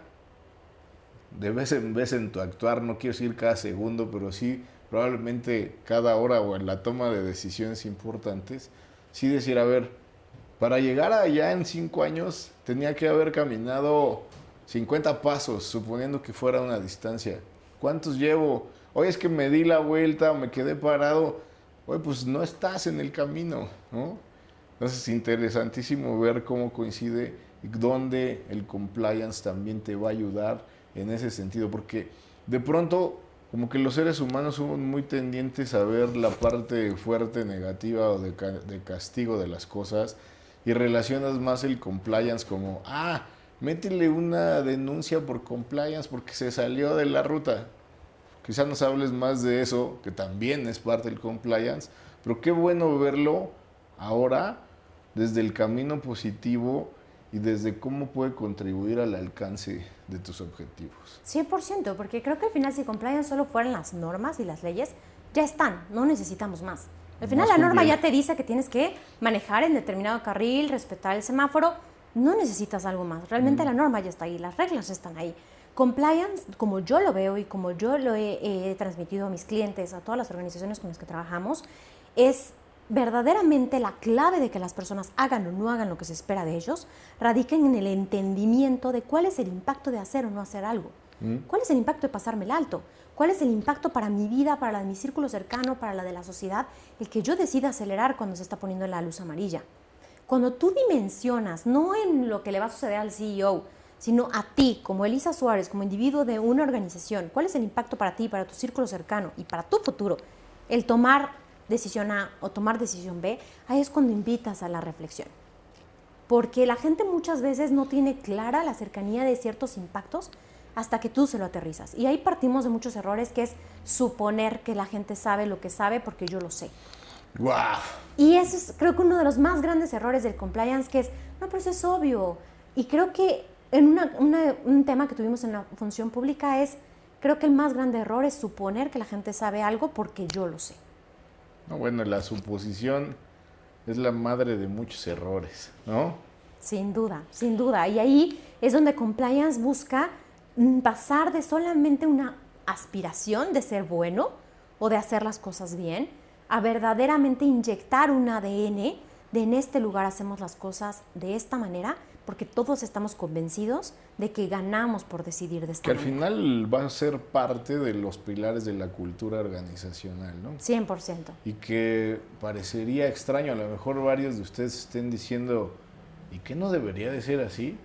de vez en vez en tu actuar, no quiero decir cada segundo, pero sí probablemente cada hora o en la toma de decisiones importantes, sí decir, a ver, para llegar allá en cinco años tenía que haber caminado 50 pasos, suponiendo que fuera una distancia. ¿Cuántos llevo? Hoy es que me di la vuelta, me quedé parado. Oye, pues no estás en el camino, ¿no? Entonces es interesantísimo ver cómo coincide y dónde el compliance también te va a ayudar en ese sentido, porque de pronto como que los seres humanos somos muy tendientes a ver la parte fuerte, negativa o de, de castigo de las cosas y relacionas más el compliance como, ah, métele una denuncia por compliance porque se salió de la ruta. Quizás nos hables más de eso, que también es parte del compliance, pero qué bueno verlo ahora desde el camino positivo y desde cómo puede contribuir al alcance de tus objetivos. 100%, porque creo que al final si compliance solo fueran las normas y las leyes, ya están, no necesitamos más. Al final la norma ya te dice que tienes que manejar en determinado carril, respetar el semáforo, no necesitas algo más. Realmente la norma ya está ahí, las reglas están ahí. Compliance, como yo lo veo y como yo lo he, transmitido a mis clientes, a todas las organizaciones con las que trabajamos, es verdaderamente la clave de que las personas hagan o no hagan lo que se espera de ellos, radiquen en el entendimiento de cuál es el impacto de hacer o no hacer algo. ¿Cuál es el impacto de pasarme el alto? ¿Cuál es el impacto para mi vida, para la de mi círculo cercano, para la de la sociedad? El que yo decida acelerar cuando se está poniendo la luz amarilla. Cuando tú dimensionas, no en lo que le va a suceder al CEO, sino a ti, como Elisa Suárez, como individuo de una organización, cuál es el impacto para ti, para tu círculo cercano y para tu futuro, el tomar decisión A o tomar decisión B, ahí es cuando invitas a la reflexión. Porque la gente muchas veces no tiene clara la cercanía de ciertos impactos hasta que tú se lo aterrizas. Y ahí partimos de muchos errores, que es suponer que la gente sabe lo que sabe porque yo lo sé. Wow. Y eso es creo que uno de los más grandes errores del compliance, que es, no, pero eso es obvio. Y creo que en un tema que tuvimos en la función pública es, creo que el más grande error es suponer que la gente sabe algo porque yo lo sé. No, bueno, la suposición es la madre de muchos errores, ¿no? Sin duda, sin duda. Y ahí es donde compliance busca pasar de solamente una aspiración de ser bueno o de hacer las cosas bien, a verdaderamente inyectar un ADN de en este lugar hacemos las cosas de esta manera, porque todos estamos convencidos de que ganamos por decidir de esta manera. Que al final va a ser parte de los pilares de la cultura organizacional, ¿no? 100%. Y que parecería extraño, a lo mejor varios de ustedes estén diciendo, ¿y qué no debería de ser así?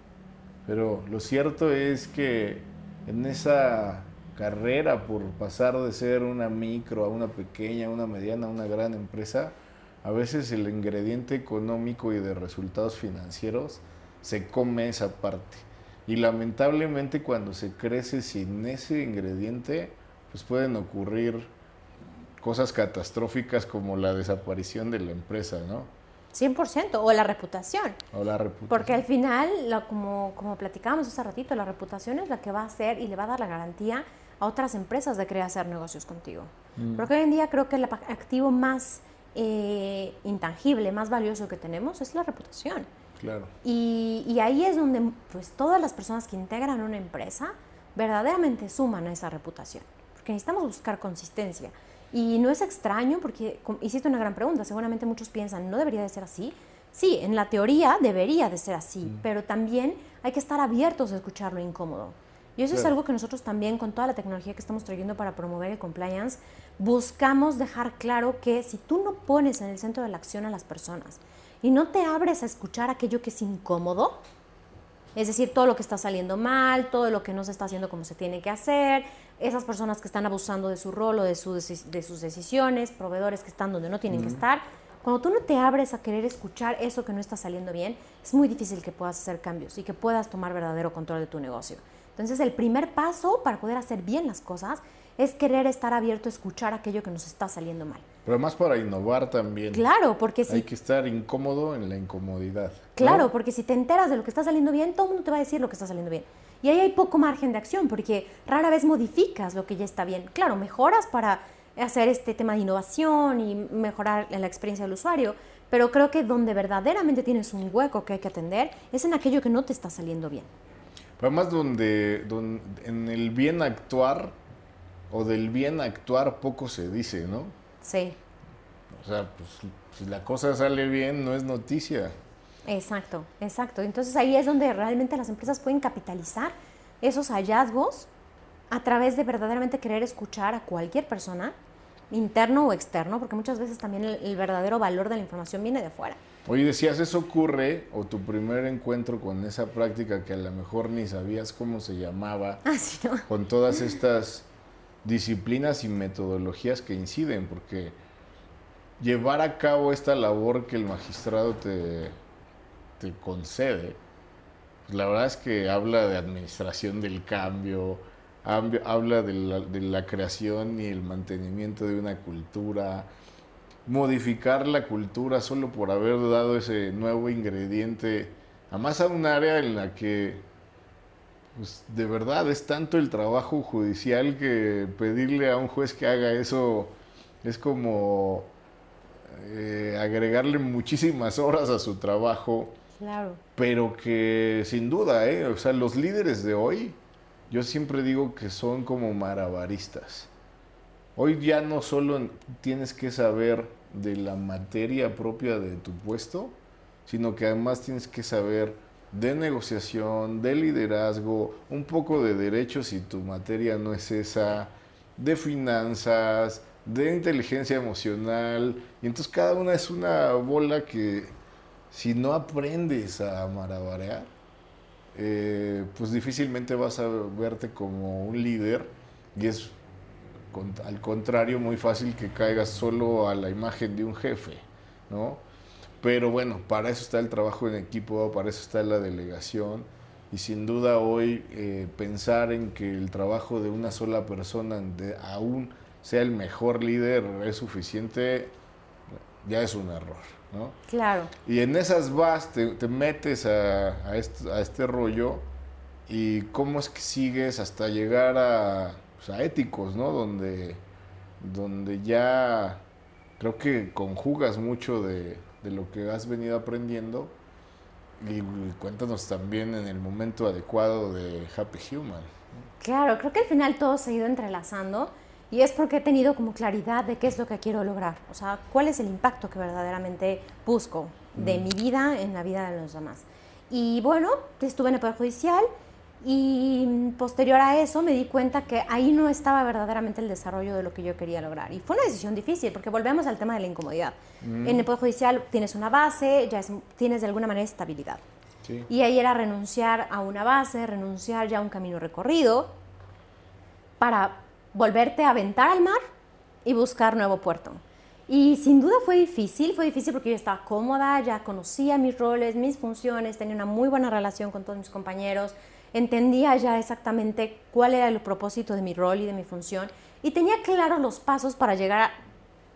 Pero lo cierto es que en esa carrera por pasar de ser una micro a una pequeña, una mediana, una gran empresa, a veces el ingrediente económico y de resultados financieros se come esa parte. Y lamentablemente cuando se crece sin ese ingrediente, pues pueden ocurrir cosas catastróficas como la desaparición de la empresa, ¿no? 100%, o la reputación. O la reputación. Porque al final, como, como platicábamos hace ratito, la reputación es la que va a hacer y le va a dar la garantía a otras empresas de querer hacer negocios contigo. Mm. Porque hoy en día creo que el activo más eh, intangible, más valioso que tenemos es la reputación. Claro. Y, y, ahí es donde pues, todas las personas que integran una empresa verdaderamente suman a esa reputación. Porque necesitamos buscar consistencia. Y no es extraño porque hiciste una gran pregunta. Seguramente muchos piensan, ¿no debería de ser así? Sí, en la teoría debería de ser así, mm. pero también hay que estar abiertos a escuchar lo incómodo. Y eso es algo que nosotros también, con toda la tecnología que estamos trayendo para promover el compliance, buscamos dejar claro que si tú no pones en el centro de la acción a las personas y no te abres a escuchar aquello que es incómodo, es decir, todo lo que está saliendo mal, todo lo que no se está haciendo como se tiene que hacer, esas personas que están abusando de su rol o de, de sus decisiones, proveedores que están donde no tienen que estar, cuando tú no te abres a querer escuchar eso que no está saliendo bien, es muy difícil que puedas hacer cambios y que puedas tomar verdadero control de tu negocio. Entonces el primer paso para poder hacer bien las cosas es querer estar abierto a escuchar aquello que nos está saliendo mal. Pero más para innovar también. Claro, porque si... Hay que estar incómodo en la incomodidad. Claro, porque si te enteras de lo que está saliendo bien, todo el mundo te va a decir lo que está saliendo bien. Y ahí hay poco margen de acción, porque rara vez modificas lo que ya está bien. Claro, mejoras para hacer este tema de innovación y mejorar la experiencia del usuario, pero creo que donde verdaderamente tienes un hueco que hay que atender es en aquello que no te está saliendo bien. Además, donde, donde en el bien actuar o del bien actuar poco se dice, ¿no? Sí. O sea, pues si la cosa sale bien, no es noticia. Exacto, exacto. Entonces ahí es donde realmente las empresas pueden capitalizar esos hallazgos a través de verdaderamente querer escuchar a cualquier persona, interno o externo, porque muchas veces también el, verdadero valor de la información viene de fuera. Oye, decías, eso ocurre, o tu primer encuentro con esa práctica que a lo mejor ni sabías cómo se llamaba, [laughs] ah, sí, ¿no? con todas estas disciplinas y metodologías que inciden, porque llevar a cabo esta labor que el magistrado te, te concede, la verdad es que habla de administración del cambio, habla de la, de la, creación y el mantenimiento de una cultura, modificar la cultura solo por haber dado ese nuevo ingrediente, además a un área en la que pues, de verdad es tanto el trabajo judicial que pedirle a un juez que haga eso es como eh, agregarle muchísimas horas a su trabajo. Claro. Pero que sin duda, ¿eh? o sea, los líderes de hoy, yo siempre digo que son como marabaristas. Hoy ya no solo tienes que saber de la materia propia de tu puesto, sino que además tienes que saber de negociación, de liderazgo, un poco de derechos si tu materia no es esa, de finanzas, de inteligencia emocional. Y entonces cada una es una bola que si no aprendes a marabarear, eh, pues difícilmente vas a verte como un líder y es al contrario muy fácil que caigas solo a la imagen de un jefe, ¿no? Pero bueno, para eso está el trabajo en equipo, para eso está la delegación y sin duda hoy eh, pensar en que el trabajo de una sola persona aún sea el mejor líder es suficiente, ya es un error, ¿no? Claro. Y en esas vas, te, metes a, a, este, rollo y cómo es que sigues hasta llegar a, pues, a éticos, ¿no? Donde, donde ya creo que conjugas mucho de, de lo que has venido aprendiendo y cuéntanos también en el momento adecuado de Happy Human. Claro, creo que al final todo se ha ido entrelazando y es porque he tenido como claridad de qué es lo que quiero lograr, o sea, cuál es el impacto que verdaderamente busco de mm. mi vida en la vida de los demás. Y bueno, estuve en el Poder Judicial y posterior a eso me di cuenta que ahí no estaba verdaderamente el desarrollo de lo que yo quería lograr. Y fue una decisión difícil porque volvemos al tema de la incomodidad. Mm. En el Poder Judicial tienes una base, ya tienes de alguna manera estabilidad. Y ahí era renunciar a una base, renunciar ya a un camino recorrido para volverte a aventar al mar y buscar nuevo puerto. Y sin duda fue difícil, fue difícil porque yo estaba cómoda, ya conocía mis roles, mis funciones, tenía una muy buena relación con todos mis compañeros, entendía ya exactamente cuál era el propósito de mi rol y de mi función y tenía claros los pasos para llegar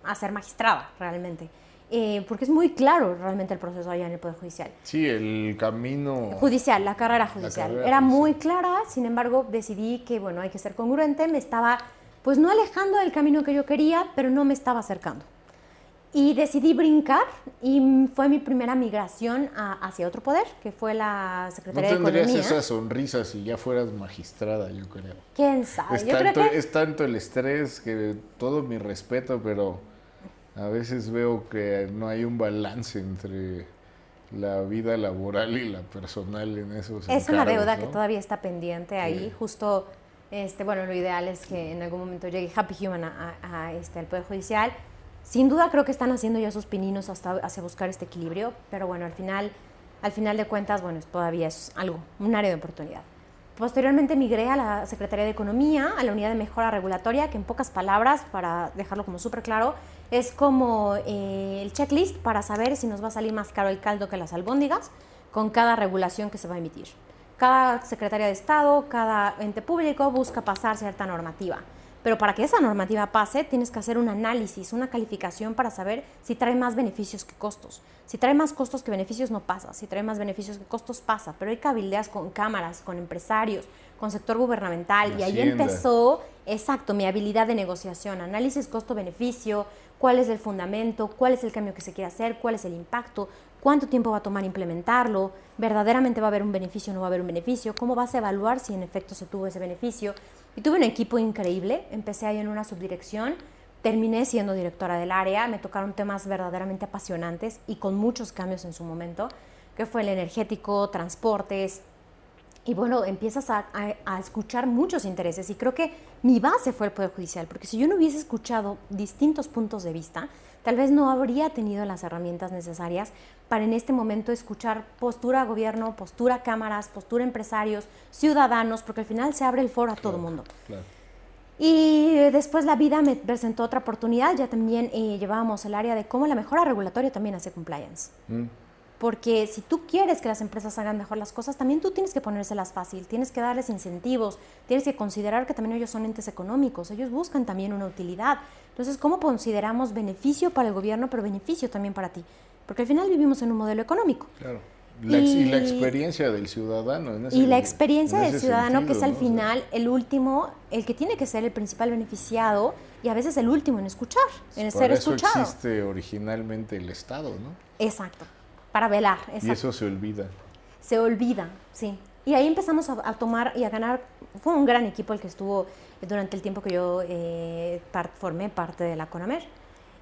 a, ser magistrada realmente. Eh, porque es muy claro realmente el proceso allá en el Poder Judicial. Sí, el camino... Judicial, la carrera judicial. Era muy clara, sin embargo decidí que, bueno, hay que ser congruente, me estaba, pues no alejando del camino que yo quería, pero no me estaba acercando. Y decidí brincar y fue mi primera migración hacia otro poder, que fue la Secretaría de Economía. No tendrías esa sonrisa si ya fueras magistrada, yo creo. ¿Quién sabe? Es, tanto, es tanto el estrés que todo mi respeto, pero a veces veo que no hay un balance entre la vida laboral y la personal en esos Es una deuda que todavía está pendiente ahí. Justo, este, bueno, lo ideal es que en algún momento llegue Happy Human a, este, al Poder Judicial sin duda creo que están haciendo ya sus pininos hasta hacia buscar este equilibrio, pero bueno, al final, al final de cuentas, bueno, todavía es algo, un área de oportunidad. Posteriormente migré a la Secretaría de Economía, a la Unidad de Mejora Regulatoria, que en pocas palabras, para dejarlo como súper claro, es como eh, el checklist para saber si nos va a salir más caro el caldo que las albóndigas con cada regulación que se va a emitir. Cada Secretaría de Estado, cada ente público busca pasar cierta normativa. Pero para que esa normativa pase, tienes que hacer un análisis, una calificación para saber si trae más beneficios que costos. Si trae más costos que beneficios, no pasa. Si trae más beneficios que costos, pasa. Pero hay cabildeas con cámaras, con empresarios, con sector gubernamental. y ahí empezó, exacto, mi habilidad de negociación. Análisis costo-beneficio, cuál es el fundamento, cuál es el cambio que se quiere hacer, cuál es el impacto, cuánto tiempo va a tomar implementarlo, verdaderamente va a haber un beneficio o no va a haber un beneficio, cómo vas a evaluar si en efecto se tuvo ese beneficio. Y tuve un equipo increíble, empecé ahí en una subdirección, terminé siendo directora del área, me tocaron temas verdaderamente apasionantes y con muchos cambios en su momento, que fue el energético, transportes, y bueno, empiezas a, escuchar muchos intereses y creo que mi base fue el Poder Judicial, porque si yo no hubiese escuchado distintos puntos de vista, tal vez no habría tenido las herramientas necesarias para en este momento escuchar postura gobierno, postura cámaras, postura empresarios, ciudadanos, porque al final se abre el foro a todo el mundo. Y después la vida me presentó otra oportunidad, ya también eh, llevábamos el área de cómo la mejora regulatoria también hace compliance. Mm. Porque si tú quieres que las empresas hagan mejor las cosas, también tú tienes que ponérselas fácil, tienes que darles incentivos, tienes que considerar que también ellos son entes económicos, ellos buscan también una utilidad. Entonces, ¿cómo consideramos beneficio para el gobierno, pero beneficio también para ti? Porque al final vivimos en un modelo económico. Claro. y, la experiencia del ciudadano. En ese, y la experiencia del ciudadano, que es al final el último, el que tiene que ser el principal beneficiado y a veces el último en escuchar, en ser eso escuchado. existe originalmente el Estado, ¿no? Exacto para velar. Y eso se olvida. Se olvida, sí. Y ahí empezamos a, tomar y a ganar. Fue un gran equipo el que estuvo durante el tiempo que yo eh, formé parte de la CONAMER.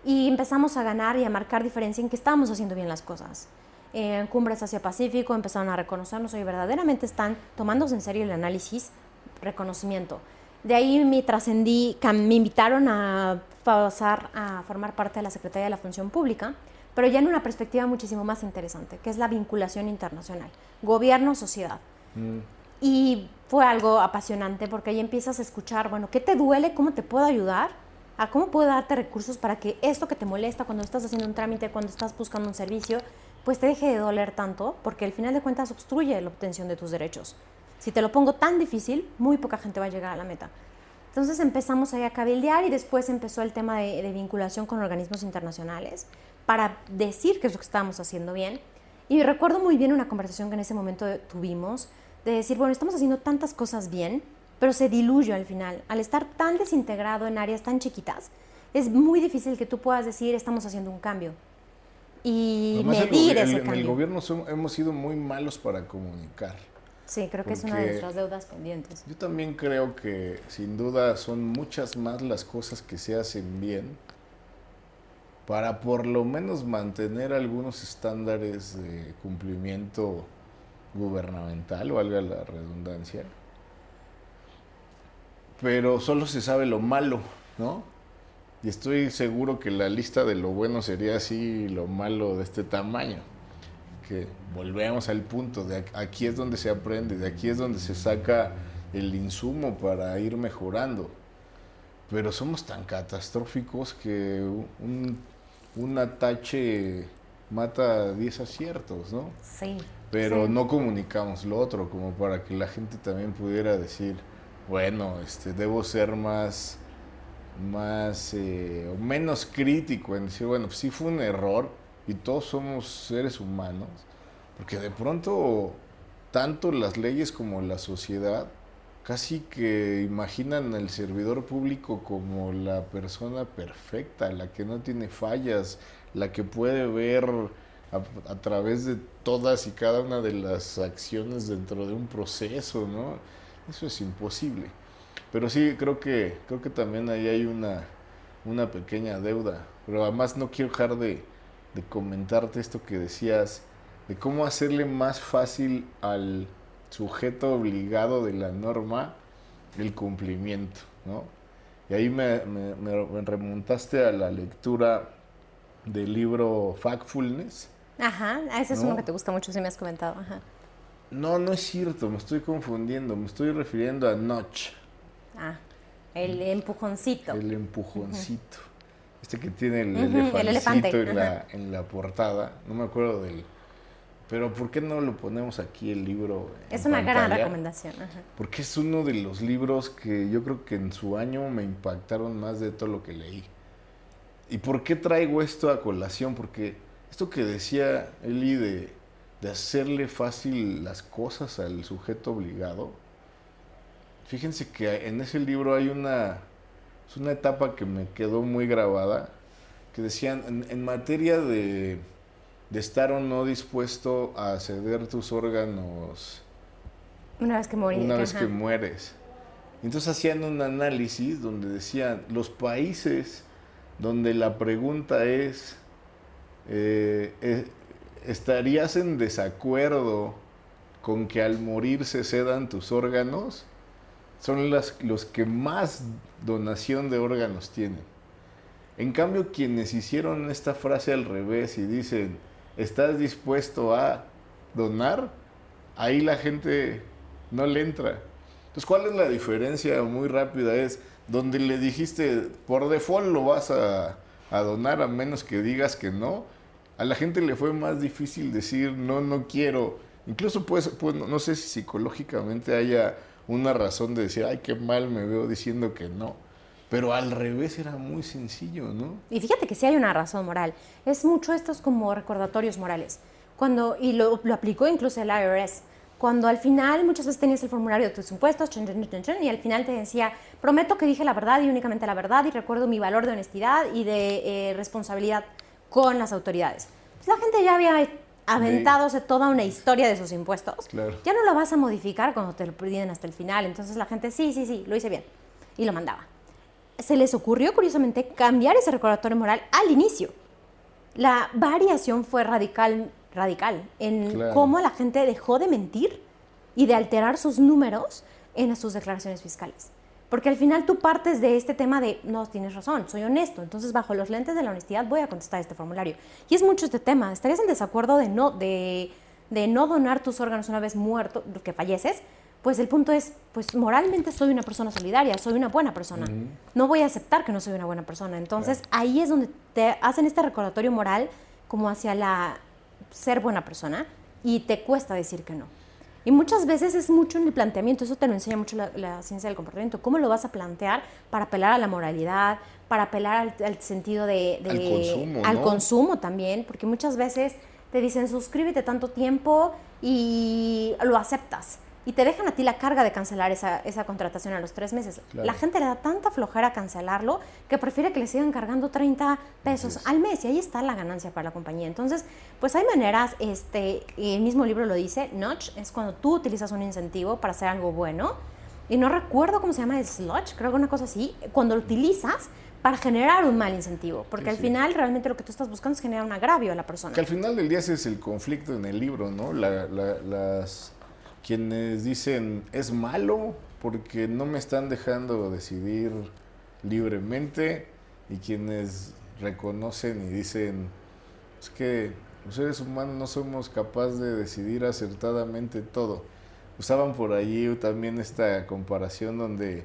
Y empezamos a ganar y a marcar diferencia en que estábamos haciendo bien las cosas. En Cumbres Asia Pacífico empezaron a reconocernos y verdaderamente están tomándose en serio el análisis, reconocimiento. De ahí me trascendí, me invitaron a pasar a formar parte de la Secretaría de la Función Pública pero ya en una perspectiva muchísimo más interesante, que es la vinculación internacional, gobierno-sociedad. Mm. Y fue algo apasionante porque ahí empiezas a escuchar, bueno, ¿qué te duele? ¿Cómo te puedo ayudar? ¿A cómo puedo darte recursos para que esto que te molesta cuando estás haciendo un trámite, cuando estás buscando un servicio, pues te deje de doler tanto? Porque al final de cuentas obstruye la obtención de tus derechos. Si te lo pongo tan difícil, muy poca gente va a llegar a la meta. Entonces empezamos ahí a cabildear y después empezó el tema de, de vinculación con organismos internacionales para decir que es lo que estábamos haciendo bien. Y recuerdo muy bien una conversación que en ese momento tuvimos de decir, bueno, estamos haciendo tantas cosas bien, pero se diluye al final. Al estar tan desintegrado en áreas tan chiquitas, es muy difícil que tú puedas decir, estamos haciendo un cambio. Y medir ese cambio. En el gobierno hemos sido muy malos para comunicar. Sí, creo que es una de nuestras deudas pendientes. Yo también creo que sin duda son muchas más las cosas que se hacen bien para por lo menos mantener algunos estándares de cumplimiento gubernamental, valga la redundancia. Pero solo se sabe lo malo, ¿no? Y estoy seguro que la lista de lo bueno sería así lo malo de este tamaño. Que volvemos al punto, de aquí es donde se aprende, de aquí es donde se saca el insumo para ir mejorando. Pero somos tan catastróficos que un un atache mata 10 aciertos, ¿no? Sí. Pero no comunicamos lo otro, como para que la gente también pudiera decir, bueno, este, debo ser más, más eh, o menos crítico en decir, bueno, pues sí fue un error y todos somos seres humanos, porque de pronto tanto las leyes como la sociedad casi que imaginan al servidor público como la persona perfecta, la que no tiene fallas, la que puede ver a, través de todas y cada una de las acciones dentro de un proceso, ¿no? Eso es imposible. Pero sí, creo que, creo que también ahí hay una, una pequeña deuda. Pero además no quiero dejar de, de comentarte esto que decías, de cómo hacerle más fácil al sujeto obligado de la norma el cumplimiento, ¿no? Y ahí me, remontaste a la lectura del libro Factfulness. Ajá, ese es uno que te gusta mucho, si me has comentado. Ajá. No, no es cierto, me estoy confundiendo, me estoy refiriendo a Notch. Ah, el empujoncito. El empujoncito. Este que tiene el, En, la, en la portada, no me acuerdo del pero ¿por qué no lo ponemos aquí el libro? Es una gran recomendación. Porque es uno de los libros que yo creo que en su año me impactaron más de todo lo que leí. ¿Y por qué traigo esto a colación? Porque esto que decía Eli de, de hacerle fácil las cosas al sujeto obligado, fíjense que en ese libro hay una, es una etapa que me quedó muy grabada, que decían, en materia de de estar o no dispuesto a ceder tus órganos una vez que morí, una vez que mueres. Entonces hacían un análisis donde decían los países donde la pregunta es eh, eh, ¿estarías en desacuerdo con que al morir se cedan tus órganos? Son las, los que más donación de órganos tienen. En cambio, quienes hicieron esta frase al revés y dicen, ¿estás dispuesto a donar? Ahí la gente no le entra. Entonces, ¿cuál es la diferencia muy rápida? Es donde le dijiste, por default lo vas a, a donar a menos que digas que no. A la gente le fue más difícil decir, no, no quiero. Incluso pues, pues no sé si psicológicamente haya una razón de decir, ay, qué mal me veo diciendo que no. Pero al revés era muy sencillo, ¿no? Y fíjate que sí hay una razón moral. Es mucho estos como recordatorios morales. Cuando, y lo, lo aplicó incluso el IRS. Cuando al final muchas veces tenías el formulario de tus impuestos y al final te decía, prometo que dije la verdad y únicamente la verdad y recuerdo mi valor de honestidad y de eh, responsabilidad con las autoridades. Pues la gente ya había aventadose toda una historia de sus impuestos. Ya no lo vas a modificar cuando te lo piden hasta el final. Entonces la gente, sí, sí, sí, lo hice bien. Y lo mandaba. Se les ocurrió, curiosamente, cambiar ese recordatorio moral al inicio. La variación fue radical, radical en cómo la gente dejó de mentir y de alterar sus números en sus declaraciones fiscales. Porque al final tú partes de este tema de, no, tienes razón, soy honesto, entonces bajo los lentes de la honestidad voy a contestar este formulario. Y es mucho este tema, ¿estarías en desacuerdo de no, de, no donar tus órganos una vez muerto, que falleces? Pues el punto es, pues moralmente soy una persona solidaria, soy una buena persona. No voy a aceptar que no soy una buena persona. Entonces ahí es donde te hacen este recordatorio moral como hacia la ser buena persona y te cuesta decir que no. Y muchas veces es mucho en el planteamiento, eso te lo enseña mucho la, ciencia del comportamiento, cómo lo vas a plantear para apelar a la moralidad, para apelar al, sentido de... al consumo. Al consumo también, porque muchas veces te dicen suscríbete tanto tiempo y lo aceptas y te dejan a ti la carga de cancelar esa, esa contratación a los tres meses. La gente le da tanta flojera cancelarlo que prefiere que le sigan cargando 30 pesos al mes y ahí está la ganancia para la compañía. Entonces, pues hay maneras, este, el mismo libro lo dice, notch es cuando tú utilizas un incentivo para hacer algo bueno. Y no recuerdo cómo se llama el sludge, creo que una cosa así, cuando lo utilizas para generar un mal incentivo, porque al final realmente lo que tú estás buscando es generar un agravio a la persona. Que al final del día ese es el conflicto en el libro, ¿no? las quienes dicen es malo porque no me están dejando decidir libremente y quienes reconocen y dicen es que los seres humanos no somos capaces de decidir acertadamente todo. Usaban por allí también esta comparación donde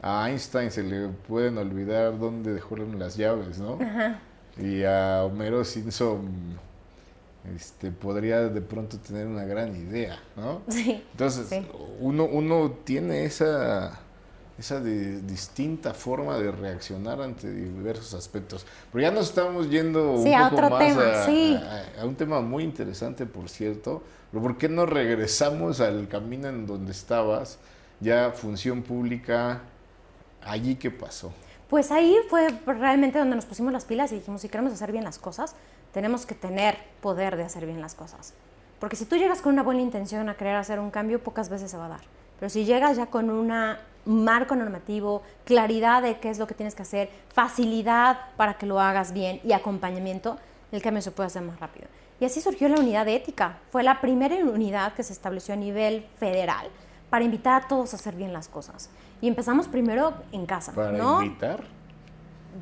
a Einstein se le pueden olvidar dónde dejó las llaves, ¿no? Y a Homero Simpson este, podría de pronto tener una gran idea, ¿no? [laughs] Sí. Entonces, Uno, uno tiene esa, esa distinta forma de reaccionar ante diversos aspectos. Pero ya nos estamos yendo un poco más a, a, un tema muy interesante, por cierto. ¿Por qué no regresamos al camino en donde estabas? Ya función pública, allí qué pasó. Pues ahí fue realmente donde nos pusimos las pilas y dijimos, si queremos hacer bien las cosas, tenemos que tener poder de hacer bien las cosas. Porque si tú llegas con una buena intención a querer hacer un cambio, pocas veces se va a dar. Pero si llegas ya con un marco normativo, claridad de qué es lo que tienes que hacer, facilidad para que lo hagas bien y acompañamiento, el cambio se puede hacer más rápido. Y así surgió la unidad de ética. Fue la primera unidad que se estableció a nivel federal para invitar a todos a hacer bien las cosas. Y empezamos primero en casa. ¿Para ¿no? invitar?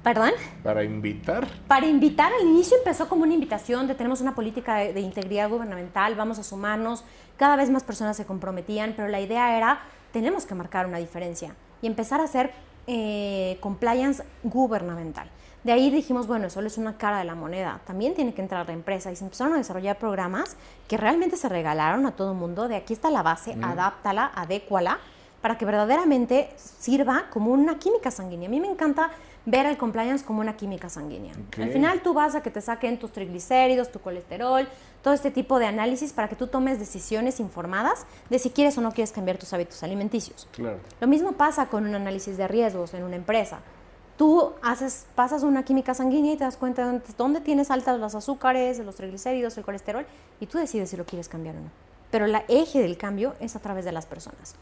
¿Perdón? Para invitar. Para invitar, al inicio empezó como una invitación de tenemos una política de, integridad gubernamental, vamos a sumarnos, cada vez más personas se comprometían, pero la idea era, tenemos que marcar una diferencia y empezar a hacer eh, compliance gubernamental. De ahí dijimos, bueno, eso es una cara de la moneda, también tiene que entrar la empresa y se empezaron a desarrollar programas que realmente se regalaron a todo el mundo, de aquí está la base, adáptala, adécuala, para que verdaderamente sirva como una química sanguínea. A mí me encanta ver el compliance como una química sanguínea. Al final tú vas a que te saquen tus triglicéridos, tu colesterol, todo este tipo de análisis para que tú tomes decisiones informadas de si quieres o no quieres cambiar tus hábitos alimenticios. Claro. Lo mismo pasa con un análisis de riesgos en una empresa. Tú haces, pasas una química sanguínea y te das cuenta de dónde tienes altas los azúcares, los triglicéridos, el colesterol, y tú decides si lo quieres cambiar o no. Pero el eje del cambio es a través de las personas.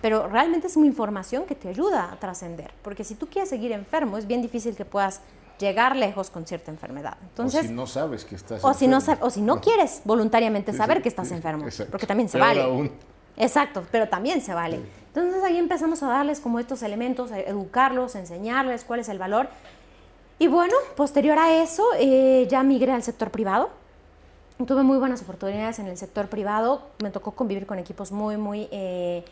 Pero realmente es una información que te ayuda a trascender, porque si tú quieres seguir enfermo, es bien difícil que puedas llegar lejos con cierta enfermedad. Entonces, o si no sabes que estás o enfermo. Si no, o si no quieres voluntariamente saber que estás enfermo, [laughs] porque también se vale. Exacto, pero también se vale. Entonces ahí empezamos a darles como estos elementos, a educarlos, a enseñarles cuál es el valor. Y bueno, posterior a eso eh, ya migré al sector privado. Tuve muy buenas oportunidades en el sector privado. Me tocó convivir con equipos muy, muy eh,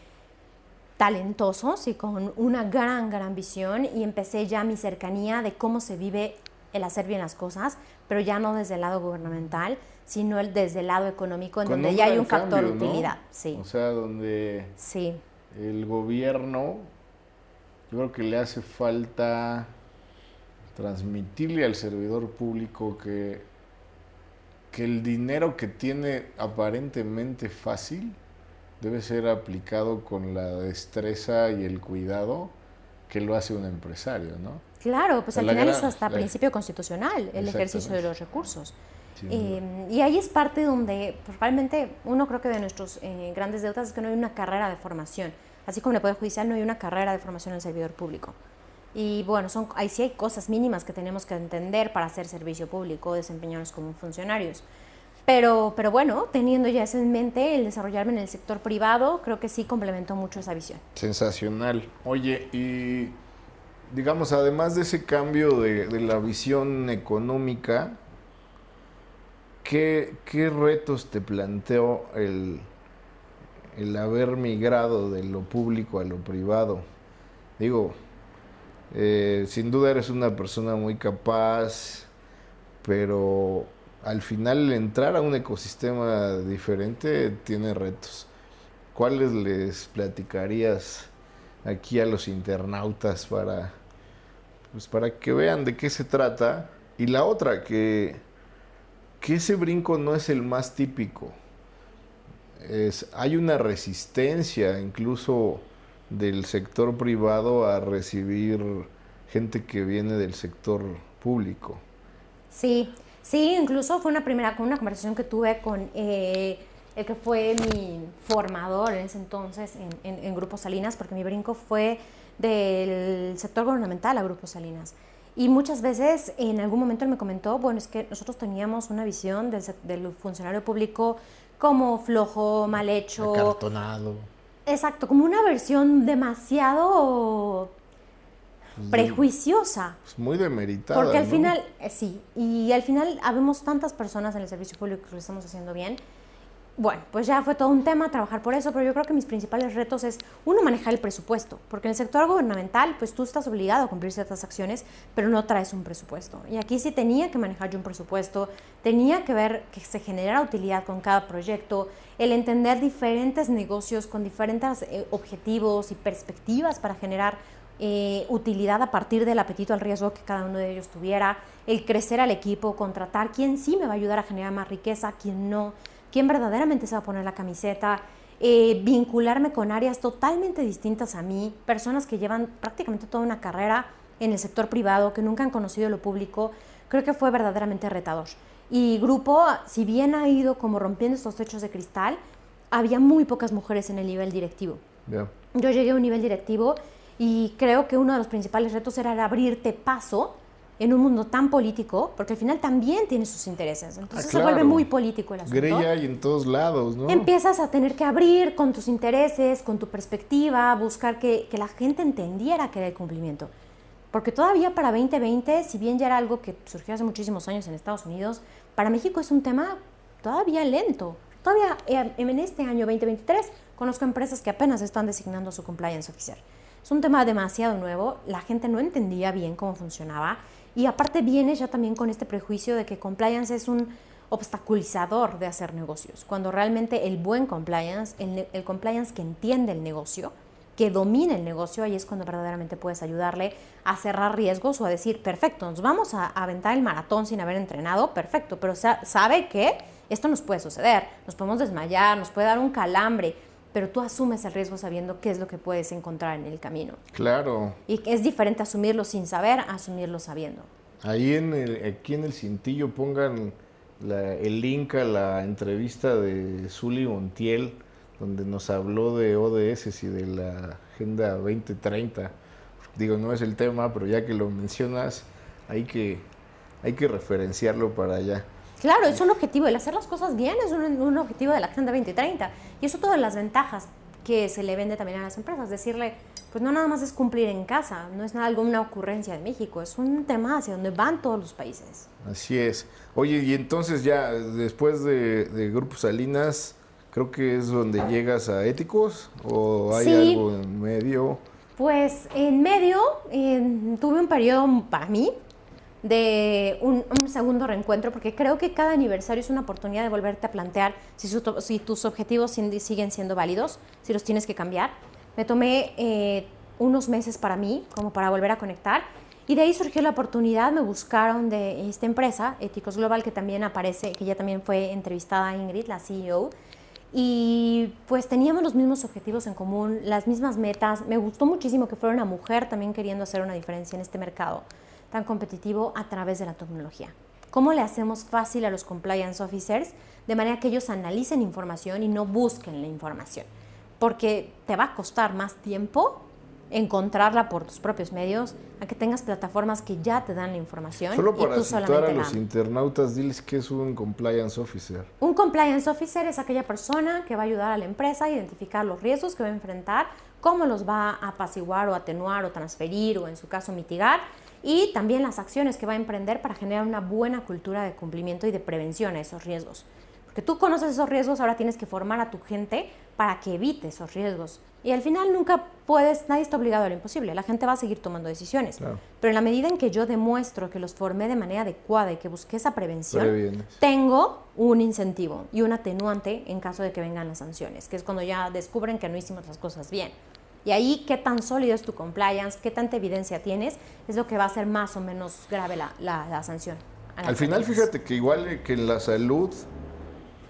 talentosos y con una gran, gran visión. Y empecé ya mi cercanía de cómo se vive el hacer bien las cosas, pero ya no desde el lado gubernamental, sino el, desde el lado económico, en donde ya hay un factor de utilidad. Sí. O sea, donde sí. el gobierno, yo creo que le hace falta transmitirle al servidor público que, que el dinero que tiene aparentemente fácil debe ser aplicado con la destreza y el cuidado que lo hace un empresario, ¿no? Claro, pues al final es hasta principio constitucional el ejercicio de los recursos. Eh, y ahí es parte donde pues, realmente uno creo que de nuestros eh, grandes deudas es que no hay una carrera de formación. Así como en el Poder Judicial no hay una carrera de formación en el servidor público. Y bueno, son, ahí sí hay cosas mínimas que tenemos que entender para hacer servicio público, desempeñarnos como funcionarios. Pero, pero bueno, teniendo ya eso en mente, el desarrollarme en el sector privado, creo que sí complementó mucho esa visión. Sensacional. Oye, y digamos, además de ese cambio de, la visión económica, ¿qué, ¿qué, retos te planteó el, el haber migrado de lo público a lo privado? Digo, eh, sin duda eres una persona muy capaz, pero al final entrar a un ecosistema diferente tiene retos. ¿Cuáles les platicarías aquí a los internautas para, pues para que vean de qué se trata? Y la otra, que, que ese brinco no es el más típico. Es, hay una resistencia incluso del sector privado a recibir gente que viene del sector público. Sí, Sí, incluso fue una primera una conversación que tuve con eh, el que fue mi formador en ese entonces en, en, Grupo Salinas, porque mi brinco fue del sector gubernamental a Grupo Salinas. Y muchas veces en algún momento él me comentó, bueno, es que nosotros teníamos una visión del, del funcionario público como flojo, mal hecho. Acartonado. Exacto, como una versión demasiado prejuiciosa. Es muy demeritada. Porque al final, eh, sí, y al final habemos tantas personas en el servicio público que lo estamos haciendo bien. Bueno, pues ya fue todo un tema trabajar por eso, pero yo creo que mis principales retos es, uno, manejar el presupuesto, porque en el sector gubernamental, pues tú estás obligado a cumplir ciertas acciones, pero no traes un presupuesto. Y aquí sí tenía que manejar yo un presupuesto, tenía que ver que se generara utilidad con cada proyecto, el entender diferentes negocios con diferentes eh, objetivos y perspectivas para generar eh, utilidad a partir del apetito al riesgo que cada uno de ellos tuviera, el crecer al equipo, contratar quién sí me va a ayudar a generar más riqueza, quién no, quién verdaderamente se va a poner la camiseta, eh, vincularme con áreas totalmente distintas a mí, personas que llevan prácticamente toda una carrera en el sector privado, que nunca han conocido lo público, creo que fue verdaderamente retador. Y grupo, si bien ha ido como rompiendo estos techos de cristal, había muy pocas mujeres en el nivel directivo. Yo llegué a un nivel directivo y creo que uno de los principales retos era abrirte paso en un mundo tan político, porque al final también tiene sus intereses. Entonces ah, se vuelve muy político el asunto. Grella y en todos lados, ¿no? Empiezas a tener que abrir con tus intereses, con tu perspectiva, buscar que, que la gente entendiera que era el cumplimiento. Porque todavía para 2020, si bien ya era algo que surgió hace muchísimos años en Estados Unidos, para México es un tema todavía lento. Todavía eh, en este año 2023 conozco empresas que apenas están designando su compliance oficial. Es un tema demasiado nuevo, la gente no entendía bien cómo funcionaba y aparte viene ya también con este prejuicio de que compliance es un obstaculizador de hacer negocios, cuando realmente el buen compliance, el, compliance que entiende el negocio, que domina el negocio, ahí es cuando verdaderamente puedes ayudarle a cerrar riesgos o a decir, perfecto, nos vamos a aventar el maratón sin haber entrenado, perfecto, pero sabe que esto nos puede suceder, nos podemos desmayar, nos puede dar un calambre, pero tú asumes el riesgo sabiendo qué es lo que puedes encontrar en el camino. Claro. Y es diferente asumirlo sin saber a asumirlo sabiendo. Ahí en el, aquí en el cintillo pongan el link a la entrevista de Zully Montiel, donde nos habló de ODS y de la Agenda 2030. Digo, no es el tema, pero ya que lo mencionas, hay que, hay que referenciarlo para allá. Claro, es un objetivo, el hacer las cosas bien es un, un objetivo de la Agenda 2030. Y eso todas las ventajas que se le vende también a las empresas. Decirle, pues no nada más es cumplir en casa, no es nada alguna ocurrencia de México, es un tema hacia donde van todos los países. Así es. Oye, y entonces ya después de, de Grupo Salinas, creo que es donde llegas a éticos o hay algo en medio. Pues en medio tuve un periodo para mí de un, segundo reencuentro, porque creo que cada aniversario es una oportunidad de volverte a plantear si, tus objetivos siguen siendo válidos, si los tienes que cambiar. Me tomé eh, unos meses para mí, como para volver a conectar, y de ahí surgió la oportunidad, me buscaron de esta empresa, Éticos Global, que también aparece, que ya también fue entrevistada Ingrid, la CEO, y pues teníamos los mismos objetivos en común, las mismas metas. Me gustó muchísimo que fuera una mujer también queriendo hacer una diferencia en este mercado tan competitivo a través de la tecnología. ¿Cómo le hacemos fácil a los compliance officers de manera que ellos analicen información y no busquen la información? Porque te va a costar más tiempo encontrarla por tus propios medios, a que tengas plataformas que ya te dan la información. Solo para y tú a los internautas, diles qué es un compliance officer. Un compliance officer es aquella persona que va a ayudar a la empresa a identificar los riesgos que va a enfrentar, cómo los va a apaciguar o atenuar o transferir o en su caso mitigar y también las acciones que va a emprender para generar una buena cultura de cumplimiento y de prevención a esos riesgos. Porque tú conoces esos riesgos, ahora tienes que formar a tu gente para que evite esos riesgos. Y al final nunca puedes, nadie está obligado a lo imposible, la gente va a seguir tomando decisiones. Pero en la medida en que yo demuestro que los formé de manera adecuada y que busqué esa prevención, tengo un incentivo y un atenuante en caso de que vengan las sanciones, que es cuando ya descubren que no hicimos las cosas bien. Y ahí qué tan sólido es tu compliance, qué tanta evidencia tienes, es lo que va a hacer más o menos grave la, la, sanción. Al final, fíjate que igual que la salud,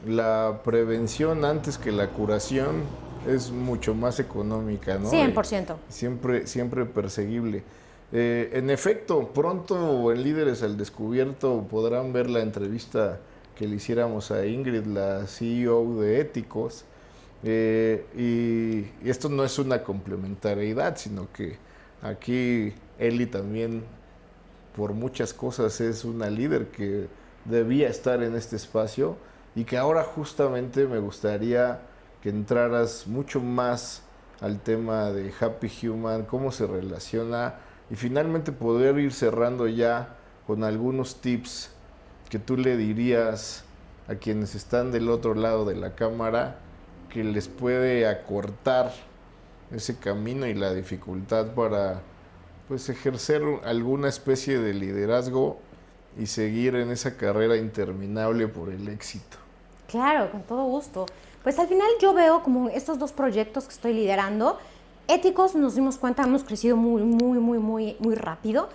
la prevención antes que la curación es mucho más económica, ¿no? 100%. siempre, siempre perseguible. Eh, en efecto, pronto en Líderes al Descubierto podrán ver la entrevista que le hiciéramos a Ingrid, la CEO de Éticos. Eh, y, esto no es una complementariedad, sino que aquí Eli también, por muchas cosas, es una líder que debía estar en este espacio y que ahora justamente me gustaría que entraras mucho más al tema de Happy Human, cómo se relaciona y finalmente poder ir cerrando ya con algunos tips que tú le dirías a quienes están del otro lado de la cámara que les puede acortar ese camino y la dificultad para pues ejercer alguna especie de liderazgo y seguir en esa carrera interminable por el éxito. Claro, con todo gusto. Pues al final yo veo como estos dos proyectos que estoy liderando, éticos, nos dimos cuenta, hemos crecido muy, muy, muy, muy, muy rápido.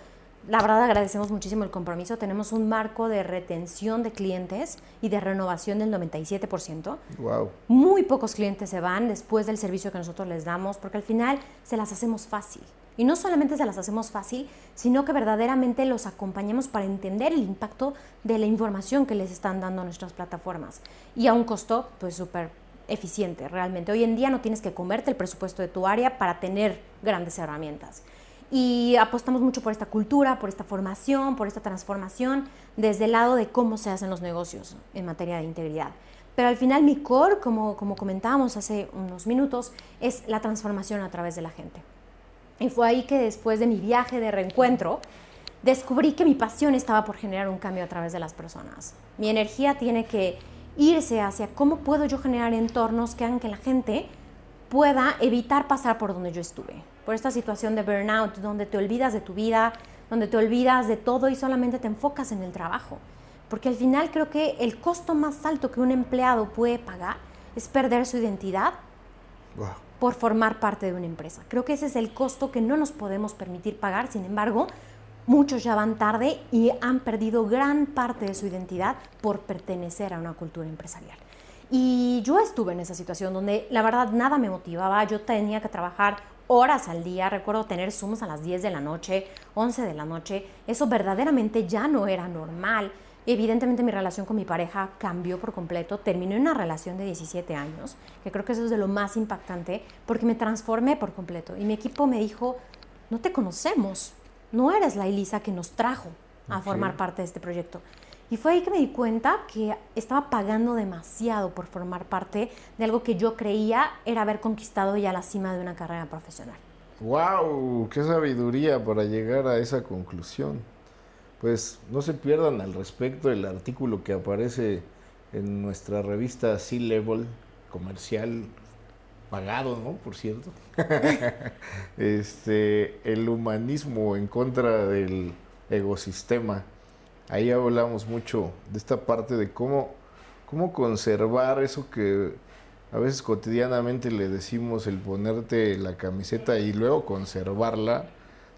La verdad agradecemos muchísimo el compromiso. Tenemos un marco de retención de clientes y de renovación del 97%. Wow. Muy pocos clientes se van después del servicio que nosotros les damos porque al final se las hacemos fácil. Y no solamente se las hacemos fácil, sino que verdaderamente los acompañamos para entender el impacto de la información que les están dando nuestras plataformas. Y a un costo pues súper eficiente realmente. Hoy en día no tienes que comerte el presupuesto de tu área para tener grandes herramientas. Y apostamos mucho por esta cultura, por esta formación, por esta transformación desde el lado de cómo se hacen los negocios en materia de integridad. Pero al final mi core, como, como comentábamos hace unos minutos, es la transformación a través de la gente. Y fue ahí que después de mi viaje de reencuentro, descubrí que mi pasión estaba por generar un cambio a través de las personas. Mi energía tiene que irse hacia cómo puedo yo generar entornos que hagan que la gente pueda evitar pasar por donde yo estuve. Por esta situación de burnout, donde te olvidas de tu vida, donde te olvidas de todo y solamente te enfocas en el trabajo. Porque al final creo que el costo más alto que un empleado puede pagar es perder su identidad por formar parte de una empresa. Creo que ese es el costo que no nos podemos permitir pagar. Sin embargo, Muchos ya van tarde y han perdido gran parte de su identidad por pertenecer a una cultura empresarial. Y yo estuve en esa situación donde la verdad nada me motivaba, yo tenía que trabajar horas al día, recuerdo tener Zooms a las 10 de la noche, 11 de la noche, eso verdaderamente ya no era normal. Evidentemente mi relación con mi pareja cambió por completo, terminé una relación de 17 años, que creo que eso es de lo más impactante, porque me transformé por completo. Y mi equipo me dijo, no te conocemos, no eres la Elisa que nos trajo a formar parte de este proyecto. Y fue ahí que me di cuenta que estaba pagando demasiado por formar parte de algo que yo creía era haber conquistado ya la cima de una carrera profesional. ¡Wow! ¡Qué sabiduría para llegar a esa conclusión! Pues no se pierdan al respecto el artículo que aparece en nuestra revista Sea Level comercial pagado, ¿no? Por cierto. [laughs] este, el humanismo en contra del ecosistema ahí hablamos mucho de esta parte de cómo, cómo conservar eso que a veces cotidianamente le decimos el ponerte la camiseta y luego conservarla,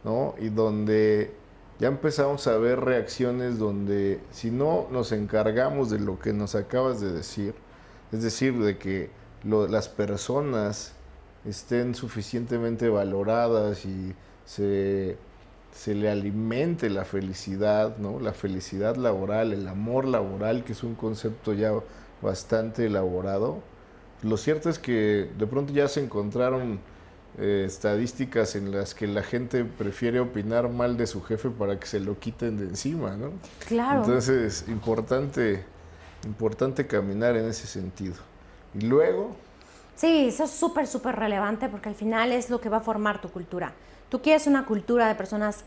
¿no? Y donde ya empezamos a ver reacciones donde si no nos encargamos de lo que nos acabas de decir, es decir, de que las personas estén suficientemente valoradas y se se le alimente la felicidad, ¿no? La felicidad laboral, el amor laboral, que es un concepto ya bastante elaborado. Lo cierto es que de pronto ya se encontraron eh, estadísticas en las que la gente prefiere opinar mal de su jefe para que se lo quiten de encima, ¿no? Claro. Entonces, importante, importante caminar en ese sentido. Y luego... Sí, eso es súper, súper relevante porque al final es lo que va a formar tu cultura. Tú quieres una cultura de personas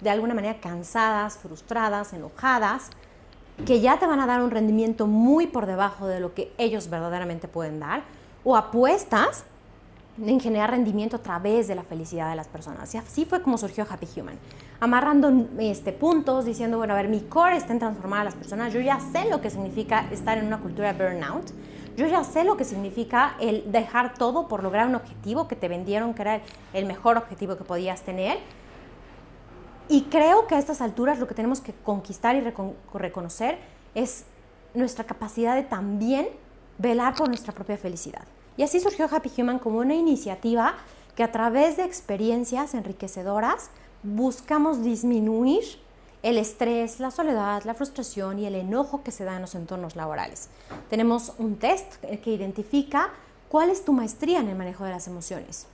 de alguna manera cansadas, frustradas, enojadas, que ya te van a dar un rendimiento muy por debajo de lo que ellos verdaderamente pueden dar, o apuestas en generar rendimiento a través de la felicidad de las personas. Y así fue como surgió Happy Human, amarrando este, puntos, diciendo, bueno, a ver, mi core está en transformar a las personas, yo ya sé lo que significa estar en una cultura de burnout, yo ya sé lo que significa el dejar todo por lograr un objetivo que te vendieron que era el mejor objetivo que podías tener. Y creo que a estas alturas lo que tenemos que conquistar y reconocer es nuestra capacidad de también velar por nuestra propia felicidad. Y así surgió Happy Human como una iniciativa que a través de experiencias enriquecedoras buscamos disminuir el estrés, la soledad, la frustración y el enojo que se da en los entornos laborales. Tenemos un test que identifica cuál es tu maestría en el manejo de las emociones.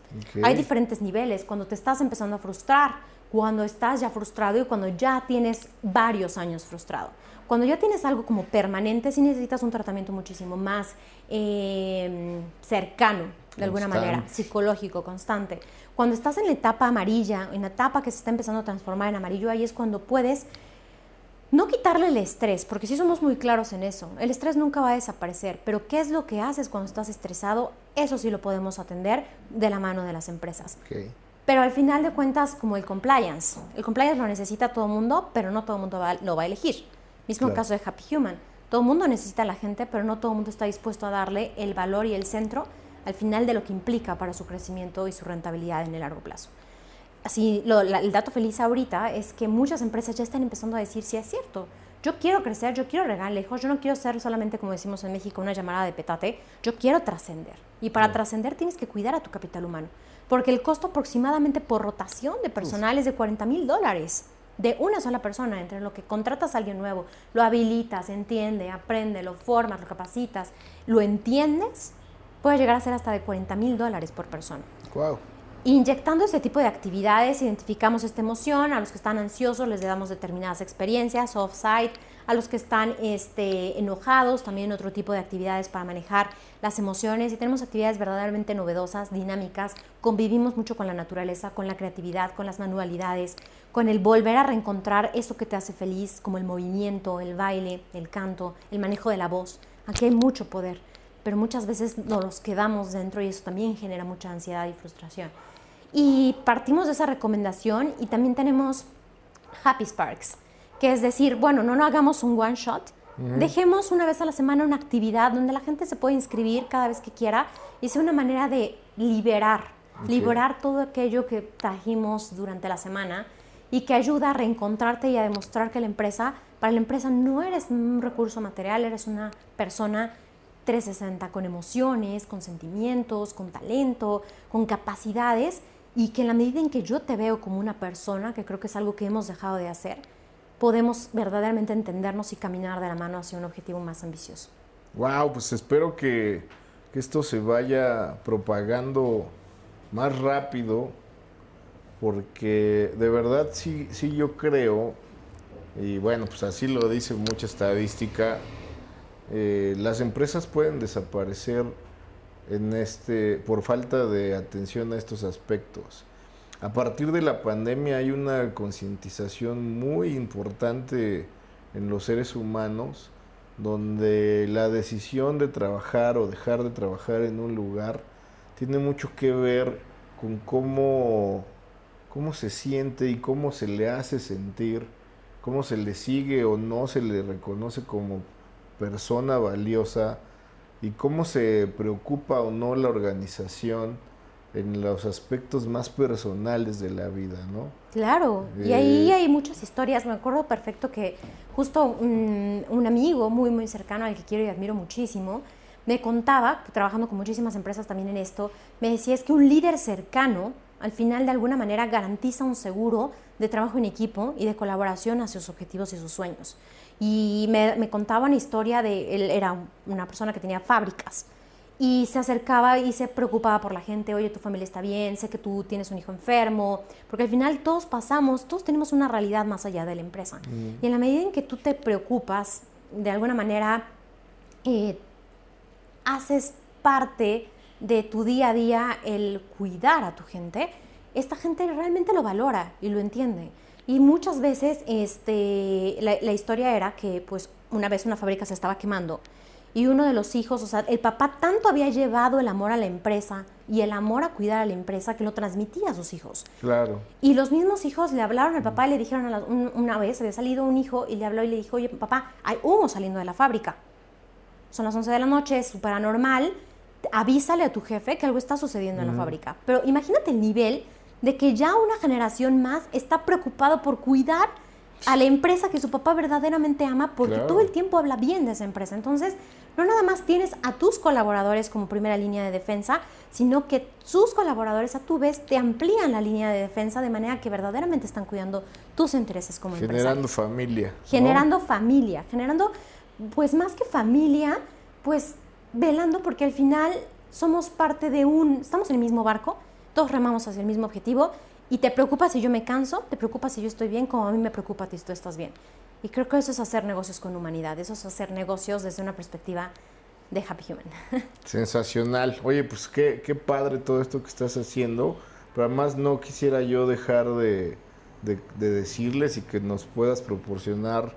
Hay diferentes niveles, cuando te estás empezando a frustrar, cuando estás ya frustrado y cuando ya tienes varios años frustrado. Cuando ya tienes algo como permanente, sí necesitas un tratamiento muchísimo más eh, cercano, de alguna manera, psicológico, constante. Cuando estás en la etapa amarilla, en la etapa que se está empezando a transformar en amarillo, ahí es cuando puedes no quitarle el estrés, porque sí somos muy claros en eso. El estrés nunca va a desaparecer, pero ¿qué es lo que haces cuando estás estresado? Eso sí lo podemos atender de la mano de las empresas. Pero al final de cuentas, como el compliance, el compliance lo necesita todo el mundo, pero no todo el mundo lo va a elegir. Mismo caso de Happy Human. Todo el mundo necesita a la gente, pero no todo el mundo está dispuesto a darle el valor y el centro al final de lo que implica para su crecimiento y su rentabilidad en el largo plazo. Así, el dato feliz ahorita es que muchas empresas ya están empezando a decir si es cierto. Yo quiero crecer, yo quiero regar lejos, yo no quiero ser solamente, como decimos en México, una llamada de petate, yo quiero trascender. Y para trascender tienes que cuidar a tu capital humano, porque el costo aproximadamente por rotación de personal es de 40 mil dólares de una sola persona, entre lo que contratas a alguien nuevo, lo habilitas, entiende, aprende, lo formas, lo capacitas, lo entiendes puede llegar a ser hasta de 40 mil dólares por persona. Wow. Inyectando ese tipo de actividades, identificamos esta emoción, a los que están ansiosos les damos determinadas experiencias, off-site, a los que están este, enojados, también otro tipo de actividades para manejar las emociones y tenemos actividades verdaderamente novedosas, dinámicas, convivimos mucho con la naturaleza, con la creatividad, con las manualidades, con el volver a reencontrar eso que te hace feliz, como el movimiento, el baile, el canto, el manejo de la voz. Aquí hay mucho poder pero muchas veces nos los quedamos dentro y eso también genera mucha ansiedad y frustración. Y partimos de esa recomendación y también tenemos Happy Sparks, que es decir, bueno, no, no hagamos un one shot, dejemos una vez a la semana una actividad donde la gente se puede inscribir cada vez que quiera y sea una manera de liberar, liberar todo aquello que trajimos durante la semana y que ayuda a reencontrarte y a demostrar que la empresa, para la empresa no eres un recurso material, eres una persona 360, con emociones, con sentimientos, con talento, con capacidades y que en la medida en que yo te veo como una persona, que creo que es algo que hemos dejado de hacer, podemos verdaderamente entendernos y caminar de la mano hacia un objetivo más ambicioso. Wow, pues espero que, que esto se vaya propagando más rápido, porque de verdad sí, sí yo creo, y bueno, pues así lo dice mucha estadística, eh, las empresas pueden desaparecer en este, por falta de atención a estos aspectos. A partir de la pandemia hay una concientización muy importante en los seres humanos donde la decisión de trabajar o dejar de trabajar en un lugar tiene mucho que ver con cómo, cómo se siente y cómo se le hace sentir, cómo se le sigue o no se le reconoce como persona valiosa y cómo se preocupa o no la organización en los aspectos más personales de la vida, ¿no? Claro, y ahí eh, hay muchas historias. Me acuerdo perfecto que justo un, un, amigo muy, muy cercano al que quiero y admiro muchísimo, me contaba, trabajando con muchísimas empresas también en esto, me decía es que un líder cercano al final de alguna manera garantiza un seguro de trabajo en equipo y de colaboración hacia sus objetivos y sus sueños. Y me, me contaba una historia de, él era una persona que tenía fábricas y se acercaba y se preocupaba por la gente, oye, tu familia está bien, sé que tú tienes un hijo enfermo, porque al final todos pasamos, todos tenemos una realidad más allá de la empresa. Mm. Y en la medida en que tú te preocupas, de alguna manera, eh, haces parte de tu día a día el cuidar a tu gente, esta gente realmente lo valora y lo entiende. Y muchas veces este, la, la historia era que pues una vez una fábrica se estaba quemando y uno de los hijos, o sea, el papá tanto había llevado el amor a la empresa y el amor a cuidar a la empresa que lo transmitía a sus hijos. Claro. Y los mismos hijos le hablaron al papá y le dijeron a una vez, había salido un hijo y le habló y le dijo, oye, papá, hay humo saliendo de la fábrica. Son las 11 de la noche, es súper anormal, avísale a tu jefe que algo está sucediendo en la fábrica. Pero imagínate el nivel de que ya una generación más está preocupado por cuidar a la empresa que su papá verdaderamente ama porque todo el tiempo habla bien de esa empresa. Entonces, no nada más tienes a tus colaboradores como primera línea de defensa, sino que sus colaboradores a tu vez te amplían la línea de defensa de manera que verdaderamente están cuidando tus intereses como empresa. Generando familia. Generando familia, generando, pues más que familia, pues velando porque al final somos parte de un, estamos en el mismo barco, todos remamos hacia el mismo objetivo y te preocupa si yo me canso, te preocupa si yo estoy bien, como a mí me preocupa si tú estás bien. Y creo que eso es hacer negocios con humanidad, eso es hacer negocios desde una perspectiva de Happy Human. [laughs] Sensacional. Oye, pues qué, qué padre todo esto que estás haciendo, pero además no quisiera yo dejar de, de, de decirles y que nos puedas proporcionar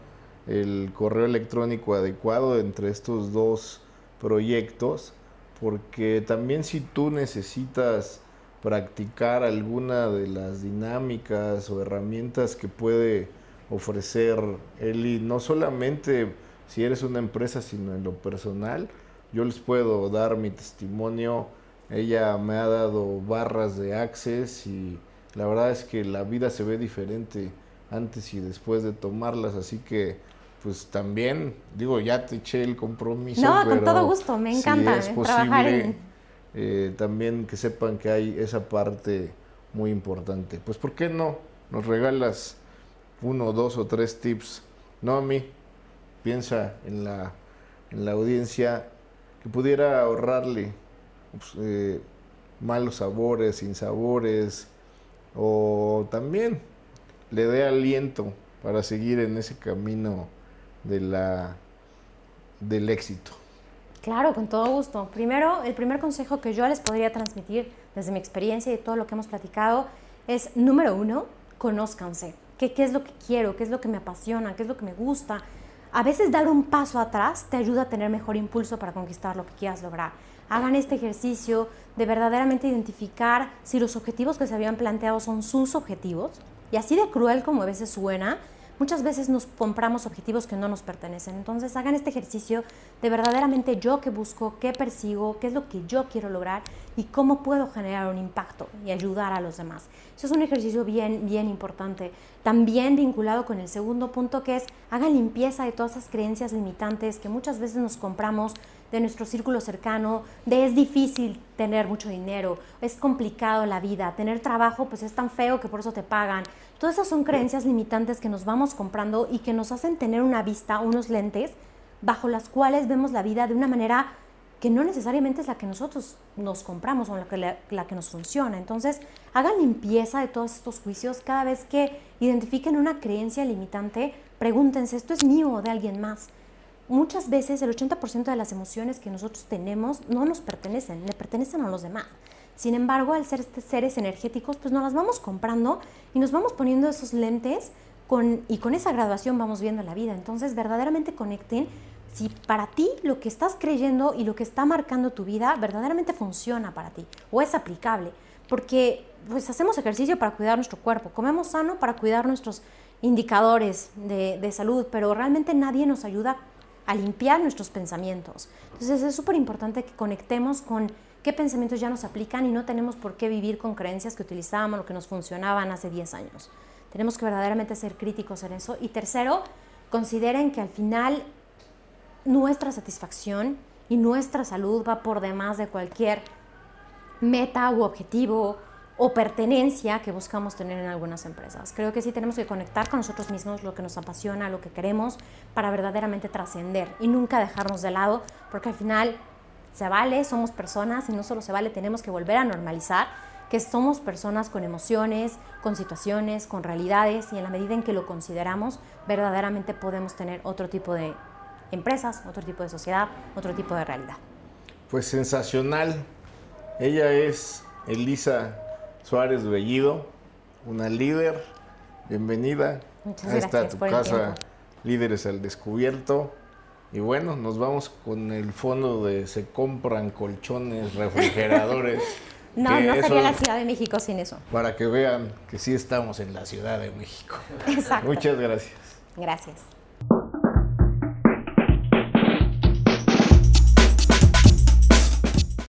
el correo electrónico adecuado entre estos dos proyectos, porque también si tú necesitas practicar alguna de las dinámicas o herramientas que puede ofrecer Eli, no solamente si eres una empresa, sino en lo personal. Yo les puedo dar mi testimonio. Ella me ha dado barras de access y la verdad es que la vida se ve diferente antes y después de tomarlas, así que pues también, digo, ya te eché el compromiso. No, con todo gusto, me encanta es trabajar en eh, también que sepan que hay esa parte muy importante. Pues, ¿por qué no? Nos regalas uno, dos o tres tips. No a mí, piensa en la, en la audiencia que pudiera ahorrarle pues, eh, malos sabores, insabores, o también le dé aliento para seguir en ese camino de la, del éxito. Claro, con todo gusto. Primero, el primer consejo que yo les podría transmitir desde mi experiencia y todo lo que hemos platicado es, número uno, conózcanse. ¿Qué, ¿Qué es lo que quiero? ¿Qué es lo que me apasiona? ¿Qué es lo que me gusta? A veces dar un paso atrás te ayuda a tener mejor impulso para conquistar lo que quieras lograr. Hagan este ejercicio de verdaderamente identificar si los objetivos que se habían planteado son sus objetivos. Y así de cruel como a veces suena, muchas veces nos compramos objetivos que no nos pertenecen. Entonces hagan este ejercicio de verdaderamente yo que busco, qué persigo, qué es lo que yo quiero lograr y cómo puedo generar un impacto y ayudar a los demás. Eso es un ejercicio bien, bien importante. También vinculado con el segundo punto que es hagan limpieza de todas esas creencias limitantes que muchas veces nos compramos de nuestro círculo cercano, de es difícil tener mucho dinero, es complicado la vida, tener trabajo pues es tan feo que por eso te pagan. Todas esas son creencias limitantes que nos vamos comprando y que nos hacen tener una vista, unos lentes, bajo las cuales vemos la vida de una manera que no necesariamente es la que nosotros nos compramos o la que, la, que nos funciona. Entonces, hagan limpieza de todos estos juicios cada vez que identifiquen una creencia limitante, pregúntense, ¿esto es mío o de alguien más? Muchas veces el 80% de las emociones que nosotros tenemos no nos pertenecen, le pertenecen a los demás. Sin embargo, al ser seres energéticos, pues nos las vamos comprando y nos vamos poniendo esos lentes con, y con esa graduación vamos viendo la vida. Entonces, verdaderamente conecten si para ti lo que estás creyendo y lo que está marcando tu vida verdaderamente funciona para ti o es aplicable. Porque pues hacemos ejercicio para cuidar nuestro cuerpo, comemos sano para cuidar nuestros indicadores de, de salud, pero realmente nadie nos ayuda a limpiar nuestros pensamientos. Entonces es súper importante que conectemos con qué pensamientos ya nos aplican y no tenemos por qué vivir con creencias que utilizábamos o que nos funcionaban hace 10 años. Tenemos que verdaderamente ser críticos en eso. Y tercero, consideren que al final nuestra satisfacción y nuestra salud va por demás de cualquier meta u objetivo o pertenencia que buscamos tener en algunas empresas. Creo que sí tenemos que conectar con nosotros mismos, lo que nos apasiona, lo que queremos, para verdaderamente trascender y nunca dejarnos de lado, porque al final se vale, somos personas y no solo se vale, tenemos que volver a normalizar que somos personas con emociones, con situaciones, con realidades y en la medida en que lo consideramos, verdaderamente podemos tener otro tipo de empresas, otro tipo de sociedad, otro tipo de realidad. Pues sensacional. Ella es Elisa Suárez Bellido, una líder. Bienvenida. Muchas gracias está tu casa, Líderes al Descubierto. Y bueno, nos vamos con el fondo de se compran colchones, refrigeradores. [laughs] no, no sería la Ciudad de México sin eso. Para que vean que sí estamos en la Ciudad de México. [laughs] Exacto. Muchas gracias. Gracias.